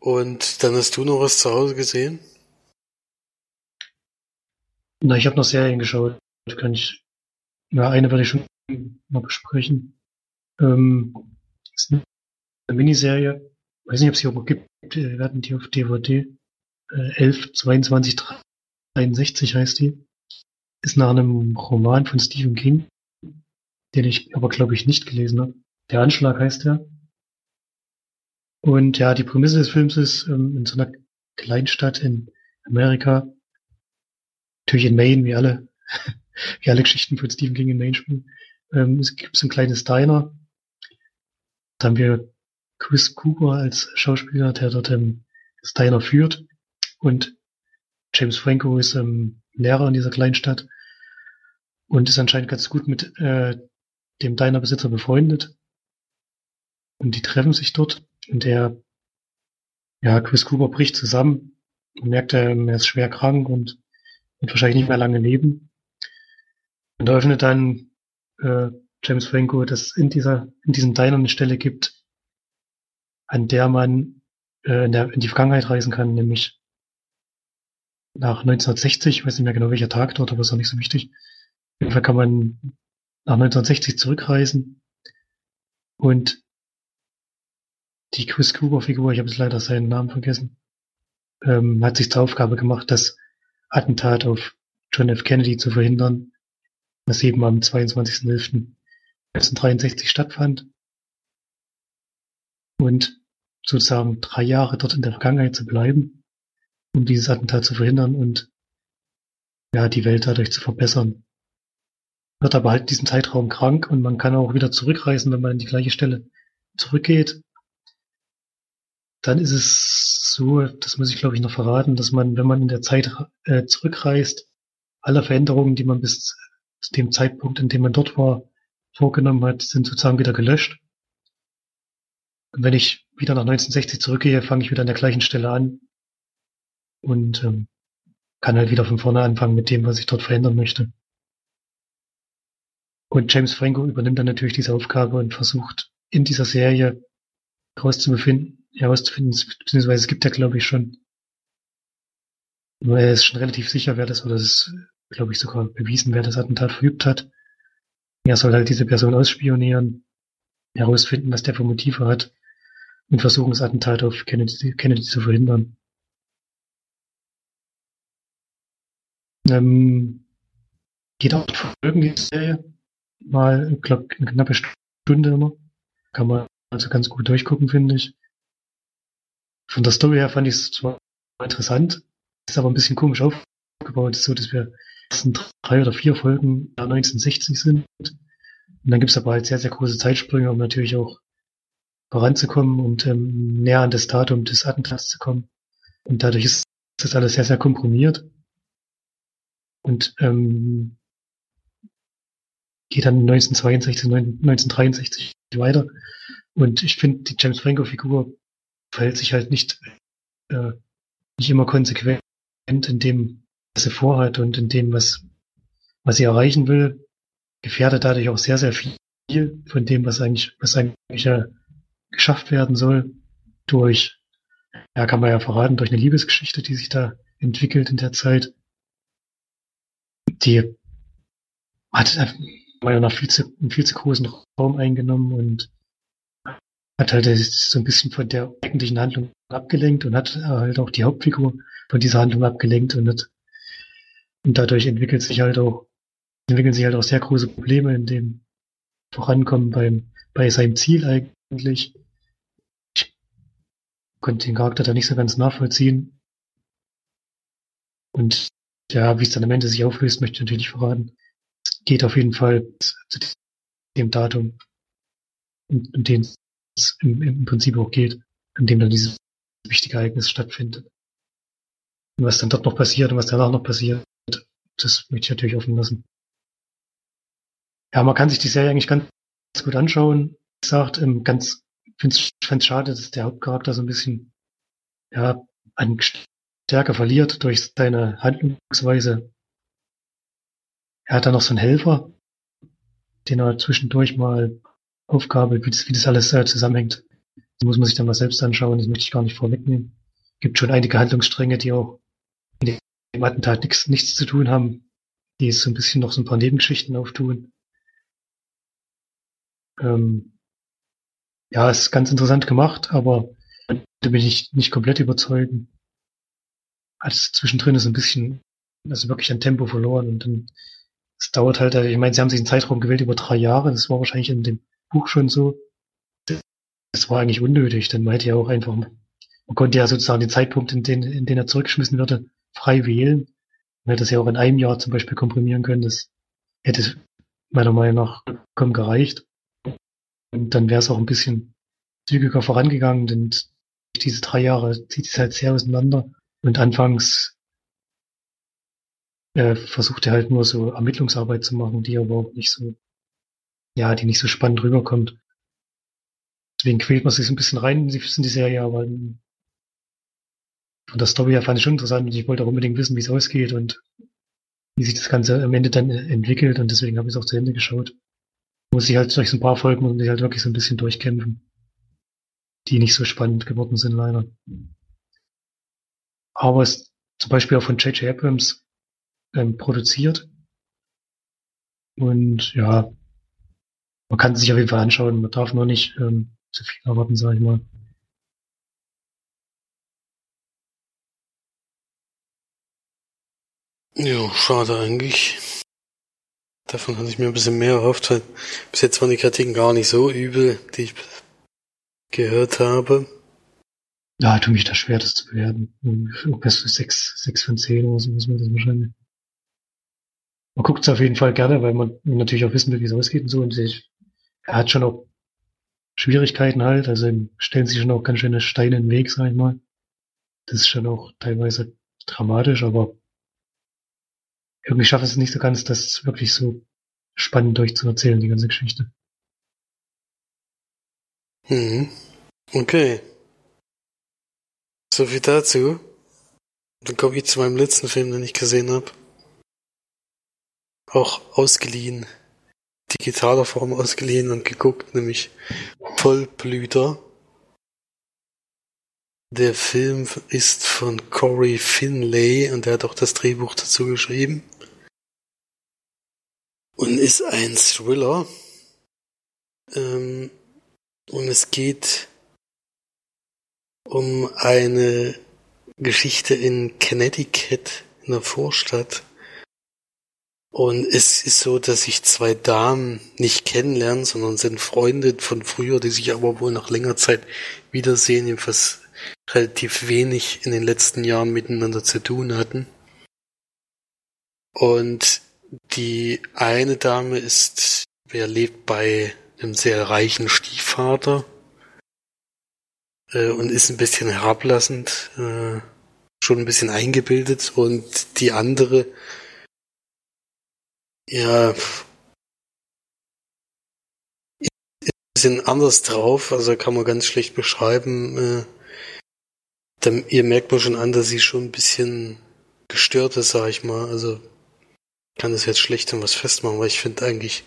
Und dann hast du noch was zu Hause gesehen? Na, ich habe noch Serien geschaut. Kann ich. Ja, eine werde ich schon mal besprechen. Ähm, ist eine Miniserie. Weiß nicht, ob es die auch gibt. Wir hatten die auf DVD. Äh, 11, 22, 63 heißt die. Ist nach einem Roman von Stephen King, den ich aber glaube ich nicht gelesen habe. Der Anschlag heißt er. Und ja, die Prämisse des Films ist, ähm, in so einer Kleinstadt in Amerika natürlich in Maine, wie alle, *laughs* wie alle Geschichten von Stephen King in Maine spielen. Ähm, es gibt ein kleines Diner. Da haben wir Chris Cooper als Schauspieler, der dort ähm, das Diner führt. Und James Franco ist ähm, Lehrer in dieser kleinen Stadt und ist anscheinend ganz gut mit äh, dem Dinerbesitzer befreundet. Und die treffen sich dort und der, ja, Chris Cooper bricht zusammen und merkt, er, er ist schwer krank und wird wahrscheinlich nicht mehr lange leben. Und da öffnet dann äh, James Franco, dass in dieser, in diesem Diner eine Stelle gibt, an der man äh, in, der, in die Vergangenheit reisen kann, nämlich nach 1960, ich weiß nicht mehr genau welcher Tag dort, aber ist auch nicht so wichtig. Auf jeden Fall kann man nach 1960 zurückreisen und die Chris Cooper Figur, ich habe jetzt leider seinen Namen vergessen, ähm, hat sich zur Aufgabe gemacht, das Attentat auf John F. Kennedy zu verhindern, was eben am 22.11.1963 stattfand. Und sozusagen drei Jahre dort in der Vergangenheit zu bleiben, um dieses Attentat zu verhindern und ja, die Welt dadurch zu verbessern. Wird aber halt diesen Zeitraum krank und man kann auch wieder zurückreisen, wenn man an die gleiche Stelle zurückgeht. Dann ist es so, das muss ich glaube ich noch verraten, dass man, wenn man in der Zeit äh, zurückreist, alle Veränderungen, die man bis zu dem Zeitpunkt, in dem man dort war, vorgenommen hat, sind sozusagen wieder gelöscht. Und wenn ich wieder nach 1960 zurückgehe, fange ich wieder an der gleichen Stelle an und ähm, kann halt wieder von vorne anfangen mit dem, was ich dort verändern möchte. Und James Franco übernimmt dann natürlich diese Aufgabe und versucht in dieser Serie herauszufinden, herauszufinden, beziehungsweise es gibt ja, glaube ich, schon, nur er ist schon relativ sicher, wer das, oder es ist, glaube ich, sogar bewiesen, wer das Attentat verübt hat. Er soll halt diese Person ausspionieren, herausfinden, was der für Motive hat und versuchen, das Attentat auf Kennedy, Kennedy zu verhindern. Ähm, geht auch Folgen die Serie. Mal, ich glaube, eine knappe Stunde immer. Kann man also ganz gut durchgucken, finde ich. Von der Story her fand ich es zwar interessant, ist aber ein bisschen komisch aufgebaut, so dass wir ersten drei oder vier Folgen 1960 sind. Und dann gibt es aber halt sehr, sehr große Zeitsprünge, um natürlich auch voranzukommen und ähm, näher an das Datum des Attentats zu kommen. Und dadurch ist das alles sehr, sehr komprimiert. Und ähm, geht dann 1962, 1963 weiter. Und ich finde die James Franco-Figur verhält sich halt nicht, äh, nicht immer konsequent in dem, was sie vorhat und in dem, was, was sie erreichen will, gefährdet dadurch auch sehr, sehr viel von dem, was eigentlich, was eigentlich ja geschafft werden soll, durch, ja, kann man ja verraten, durch eine Liebesgeschichte, die sich da entwickelt in der Zeit. Die hat meiner nach viel zu, einen viel zu großen Raum eingenommen und hat halt so ein bisschen von der eigentlichen Handlung abgelenkt und hat halt auch die Hauptfigur von dieser Handlung abgelenkt und, hat, und dadurch entwickelt sich halt auch entwickeln sich halt auch sehr große Probleme in dem Vorankommen beim, bei seinem Ziel eigentlich. Ich konnte den Charakter da nicht so ganz nachvollziehen. Und ja, wie es dann am Ende sich auflöst, möchte ich natürlich verraten. Es geht auf jeden Fall zu dem Datum, um, um den es im, Prinzip auch geht, an dem dann dieses wichtige Ereignis stattfindet. Und was dann dort noch passiert und was danach noch passiert, das möchte ich natürlich offen lassen. Ja, man kann sich die Serie eigentlich ganz gut anschauen. Wie gesagt, ähm, ganz, finde es schade, dass der Hauptcharakter so ein bisschen, ja, an Stärke verliert durch seine Handlungsweise. Er hat da noch so einen Helfer, den er zwischendurch mal aufgabelt, wie das, wie das alles äh, zusammenhängt. Das muss man sich dann mal selbst anschauen, das möchte ich gar nicht vorwegnehmen. Gibt schon einige Handlungsstränge, die auch mit dem Attentat nichts, nichts zu tun haben, die so ein bisschen noch so ein paar Nebengeschichten auftun. Ähm, ja, ist ganz interessant gemacht, aber da bin ich nicht komplett überzeugen. Also zwischendrin ist ein bisschen, also wirklich ein Tempo verloren und dann, es dauert halt, ich meine, sie haben sich einen Zeitraum gewählt über drei Jahre, das war wahrscheinlich in dem Buch schon so. Das war eigentlich unnötig, denn man hätte ja auch einfach, man konnte ja sozusagen den Zeitpunkt, in den, in den er zurückgeschmissen würde, frei wählen. Man hätte das ja auch in einem Jahr zum Beispiel komprimieren können, das hätte meiner Meinung nach vollkommen gereicht. Und dann wäre es auch ein bisschen zügiger vorangegangen, denn diese drei Jahre zieht es halt sehr auseinander. Und anfangs äh, versucht er halt nur so Ermittlungsarbeit zu machen, die aber auch nicht so, ja, die nicht so spannend rüberkommt. Deswegen quält man sich so ein bisschen rein in die, Serie, aber von der Story her fand ich schon interessant und ich wollte auch unbedingt wissen, wie es ausgeht und wie sich das Ganze am Ende dann entwickelt und deswegen habe ich es auch zu Ende geschaut muss ich halt durch so ein paar Folgen muss ich halt wirklich so ein bisschen durchkämpfen. Die nicht so spannend geworden sind, leider. Aber es zum Beispiel auch von J.J. Abrams ähm, produziert. Und ja, man kann sich auf jeden Fall anschauen. Man darf nur nicht ähm, zu viel erwarten, sage ich mal. Ja, schade eigentlich. Davon hatte ich mir ein bisschen mehr erhofft, weil bis jetzt waren die Kritiken gar nicht so übel, die ich gehört habe. Ja, tu mich da schwer, das zu bewerten. Irgendwas für sechs, sechs von zehn oder so muss man das wahrscheinlich. Man guckt es auf jeden Fall gerne, weil man natürlich auch wissen will, wie es ausgeht und so. Und ich, er hat schon auch Schwierigkeiten halt, also stellen sich schon auch ganz schöne Steine in den Weg, sag ich mal. Das ist schon auch teilweise dramatisch, aber irgendwie schaffe es nicht so ganz, das wirklich so spannend durchzuerzählen, die ganze Geschichte. Mhm. Okay. So viel dazu. Dann komme ich zu meinem letzten Film, den ich gesehen habe. Auch ausgeliehen. Digitaler Form ausgeliehen und geguckt, nämlich Vollblüter. Der Film ist von Corey Finlay und der hat auch das Drehbuch dazu geschrieben und ist ein Thriller. Ähm, und es geht um eine Geschichte in Connecticut, in der Vorstadt. Und es ist so, dass sich zwei Damen nicht kennenlernen, sondern sind Freunde von früher, die sich aber wohl nach längerer Zeit wiedersehen, jedenfalls relativ wenig in den letzten Jahren miteinander zu tun hatten. Und die eine Dame ist, wer lebt bei einem sehr reichen Stiefvater äh, und ist ein bisschen herablassend, äh, schon ein bisschen eingebildet und die andere, ja, bisschen anders drauf, also kann man ganz schlecht beschreiben. Äh, ihr merkt man schon an, dass sie schon ein bisschen gestört ist, sag ich mal. Also kann das jetzt schlecht an was festmachen, weil ich finde eigentlich,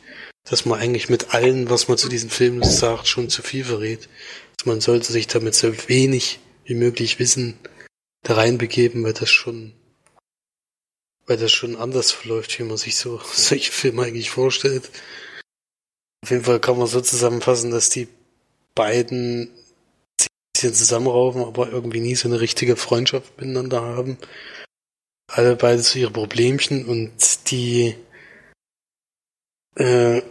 dass man eigentlich mit allen, was man zu diesen Filmen sagt, schon zu viel verrät. Also man sollte sich damit so wenig wie möglich Wissen da reinbegeben, weil das schon, weil das schon anders verläuft, wie man sich so *laughs* solche Filme eigentlich vorstellt. Auf jeden Fall kann man so zusammenfassen, dass die beiden sich ein bisschen zusammenraufen, aber irgendwie nie so eine richtige Freundschaft miteinander haben alle beide zu ihre Problemchen und die äh,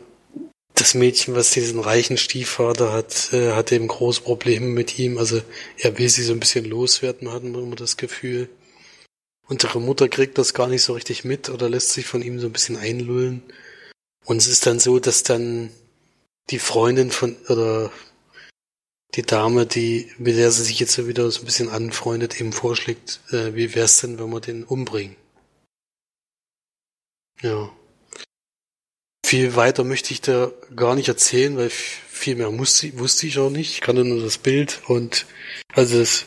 das Mädchen, was diesen reichen Stiefvater hat, äh, hat eben große Probleme mit ihm. Also er will sie so ein bisschen loswerden, hatten wir immer das Gefühl. Und ihre Mutter kriegt das gar nicht so richtig mit oder lässt sich von ihm so ein bisschen einlullen. Und es ist dann so, dass dann die Freundin von, oder die Dame, die, mit der sie sich jetzt so wieder so ein bisschen anfreundet, eben vorschlägt, äh, wie wär's denn, wenn wir den umbringen? Ja. Viel weiter möchte ich da gar nicht erzählen, weil viel mehr musste, wusste ich auch nicht. Ich kannte nur das Bild und also das,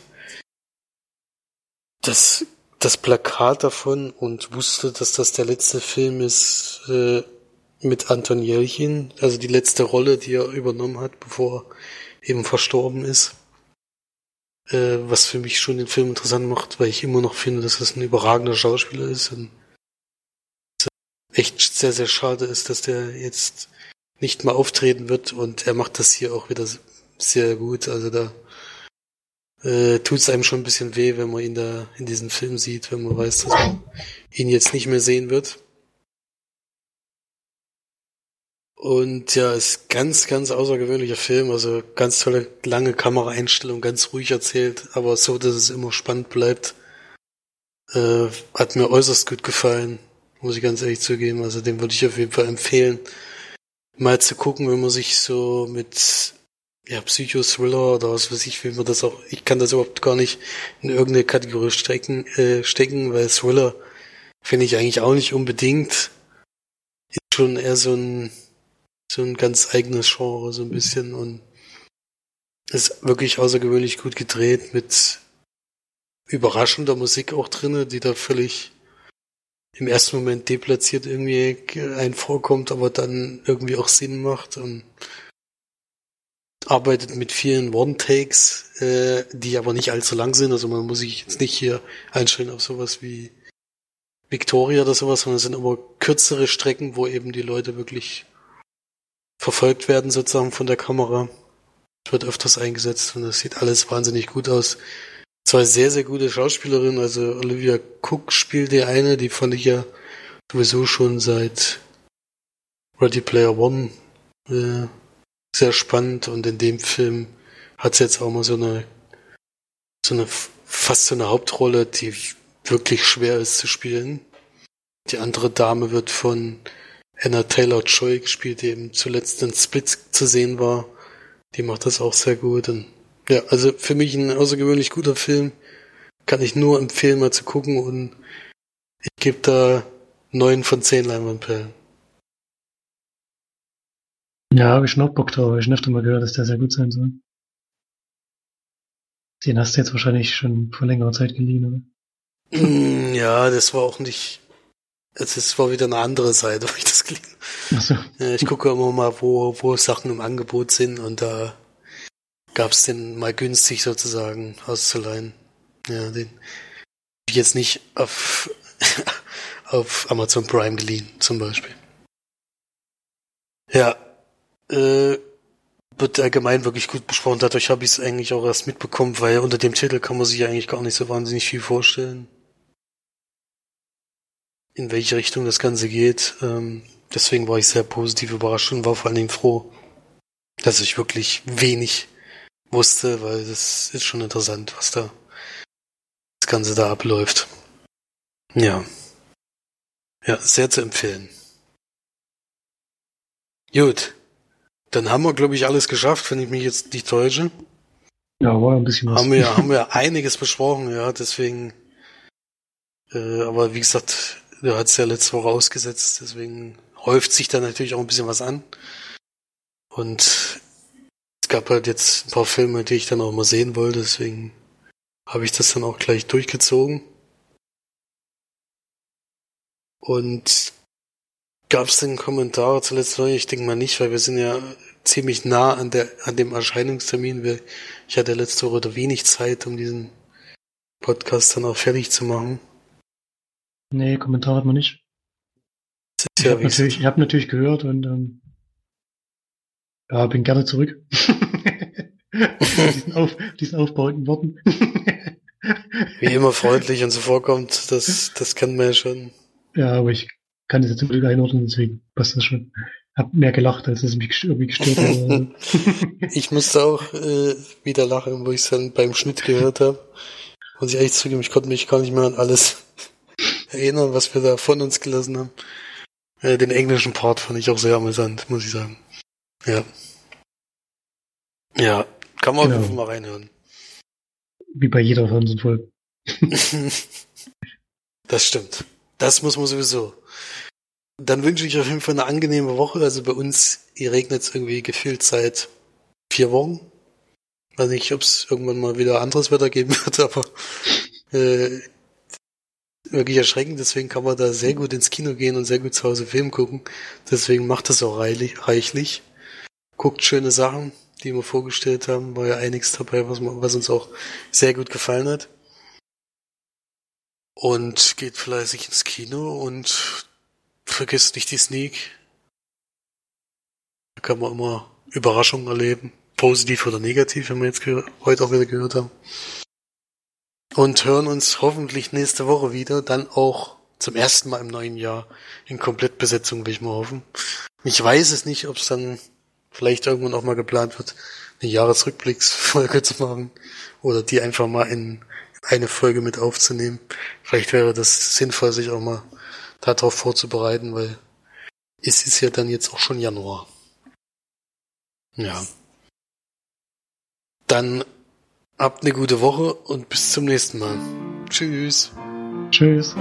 das, das Plakat davon und wusste, dass das der letzte Film ist äh, mit Anton Jelchin, also die letzte Rolle, die er übernommen hat, bevor er eben verstorben ist. Äh, was für mich schon den Film interessant macht, weil ich immer noch finde, dass es ein überragender Schauspieler ist und echt sehr, sehr schade ist, dass der jetzt nicht mal auftreten wird und er macht das hier auch wieder sehr gut. Also da äh, tut es einem schon ein bisschen weh, wenn man ihn da in diesem Film sieht, wenn man weiß, dass man ihn jetzt nicht mehr sehen wird. Und ja, ist ganz, ganz außergewöhnlicher Film, also ganz tolle lange Kameraeinstellung, ganz ruhig erzählt, aber so, dass es immer spannend bleibt. Äh, hat mir äußerst gut gefallen muss ich ganz ehrlich zugeben. Also den würde ich auf jeden Fall empfehlen, mal zu gucken, wenn man sich so mit ja, Psycho-Thriller oder was weiß ich, wie man das auch, ich kann das überhaupt gar nicht in irgendeine Kategorie stecken, äh, stecken, weil Thriller finde ich eigentlich auch nicht unbedingt. Ist schon eher so ein, so ein ganz eigenes Genre, so ein bisschen und ist wirklich außergewöhnlich gut gedreht mit überraschender Musik auch drinne, die da völlig im ersten Moment deplatziert irgendwie ein vorkommt, aber dann irgendwie auch Sinn macht und arbeitet mit vielen One-Takes, äh, die aber nicht allzu lang sind. Also man muss sich jetzt nicht hier einstellen auf sowas wie Victoria oder sowas, sondern es sind immer kürzere Strecken, wo eben die Leute wirklich verfolgt werden sozusagen von der Kamera. Es wird öfters eingesetzt und es sieht alles wahnsinnig gut aus zwei sehr, sehr gute Schauspielerinnen. Also Olivia Cook spielt die eine, die fand ich ja sowieso schon seit Ready Player One äh, sehr spannend und in dem Film hat sie jetzt auch mal so eine so eine fast so eine Hauptrolle, die wirklich schwer ist zu spielen. Die andere Dame wird von Anna Taylor Joy gespielt, die eben zuletzt in Split zu sehen war. Die macht das auch sehr gut und ja, also für mich ein außergewöhnlich guter Film. Kann ich nur empfehlen, mal zu gucken und ich gebe da neun von zehn Leinwandperlen. Ja, habe ich schon auch Bock drauf. Ich habe öfter mal gehört, dass der sehr gut sein soll. Den hast du jetzt wahrscheinlich schon vor längerer Zeit geliehen, oder? Mm, ja, das war auch nicht. Es war wieder eine andere Seite, *laughs* wo ich das geliehen. Ach so. Ich gucke immer mal, wo, wo Sachen im Angebot sind und da gab es den mal günstig sozusagen auszuleihen. Ja, den habe ich jetzt nicht auf, *laughs* auf Amazon Prime geliehen, zum Beispiel. Ja, äh, wird allgemein wirklich gut besprochen. Dadurch habe ich es eigentlich auch erst mitbekommen, weil unter dem Titel kann man sich eigentlich gar nicht so wahnsinnig viel vorstellen. In welche Richtung das Ganze geht. Ähm, deswegen war ich sehr positiv überrascht und war vor allen Dingen froh, dass ich wirklich wenig wusste, weil das ist schon interessant, was da das Ganze da abläuft. Ja. Ja, sehr zu empfehlen. Gut. Dann haben wir, glaube ich, alles geschafft, wenn ich mich jetzt nicht täusche. Ja, war ein bisschen was. Haben wir, *laughs* haben wir einiges besprochen, ja, deswegen, äh, aber wie gesagt, du hast ja letzte Woche ausgesetzt, deswegen häuft sich da natürlich auch ein bisschen was an. Und es gab halt jetzt ein paar Filme, die ich dann auch mal sehen wollte, deswegen habe ich das dann auch gleich durchgezogen. Und gab es denn Kommentare zuletzt? Ich denke mal nicht, weil wir sind ja ziemlich nah an der an dem Erscheinungstermin. Ich hatte letzte Woche wenig Zeit, um diesen Podcast dann auch fertig zu machen. Nee, Kommentare hat man nicht. Ich ja, habe natürlich, hab natürlich gehört und ähm, ja, bin gerne zurück. *laughs* diesen, auf, diesen aufbauenden Worten. Wie immer *laughs* freundlich und so vorkommt, das, das kennt man ja schon. Ja, aber ich kann das jetzt zum Glück einordnen, deswegen passt das schon. hab mehr gelacht, als es mich irgendwie gestört hat. *laughs* ich musste auch äh, wieder lachen, wo ich es dann beim Schnitt gehört habe. Muss ich ehrlich zugeben, ich konnte mich gar nicht mehr an alles *laughs* erinnern, was wir da von uns gelassen haben. Äh, den englischen Part fand ich auch sehr amüsant, muss ich sagen. Ja. Ja, kann man genau. mal reinhören. Wie bei jeder Fernsehfolge. *laughs* das stimmt. Das muss man sowieso. Dann wünsche ich auf jeden Fall eine angenehme Woche. Also bei uns, regnet es irgendwie gefühlt seit vier Wochen. Weiß nicht, ob es irgendwann mal wieder anderes Wetter geben *laughs* wird, aber äh, wirklich erschreckend. Deswegen kann man da sehr gut ins Kino gehen und sehr gut zu Hause Film gucken. Deswegen macht das auch reichlich. Guckt schöne Sachen, die wir vorgestellt haben. War ja einiges dabei, was, was uns auch sehr gut gefallen hat. Und geht fleißig ins Kino und vergisst nicht die Sneak. Da kann man immer Überraschungen erleben. Positiv oder negativ, wenn wir jetzt heute auch wieder gehört haben. Und hören uns hoffentlich nächste Woche wieder, dann auch zum ersten Mal im neuen Jahr in Komplettbesetzung, will ich mal hoffen. Ich weiß es nicht, ob es dann vielleicht irgendwann auch mal geplant wird, eine Jahresrückblicksfolge *laughs* zu machen oder die einfach mal in eine Folge mit aufzunehmen. Vielleicht wäre das sinnvoll, sich auch mal darauf vorzubereiten, weil es ist ja dann jetzt auch schon Januar. Ja. Dann habt eine gute Woche und bis zum nächsten Mal. Tschüss. Tschüss.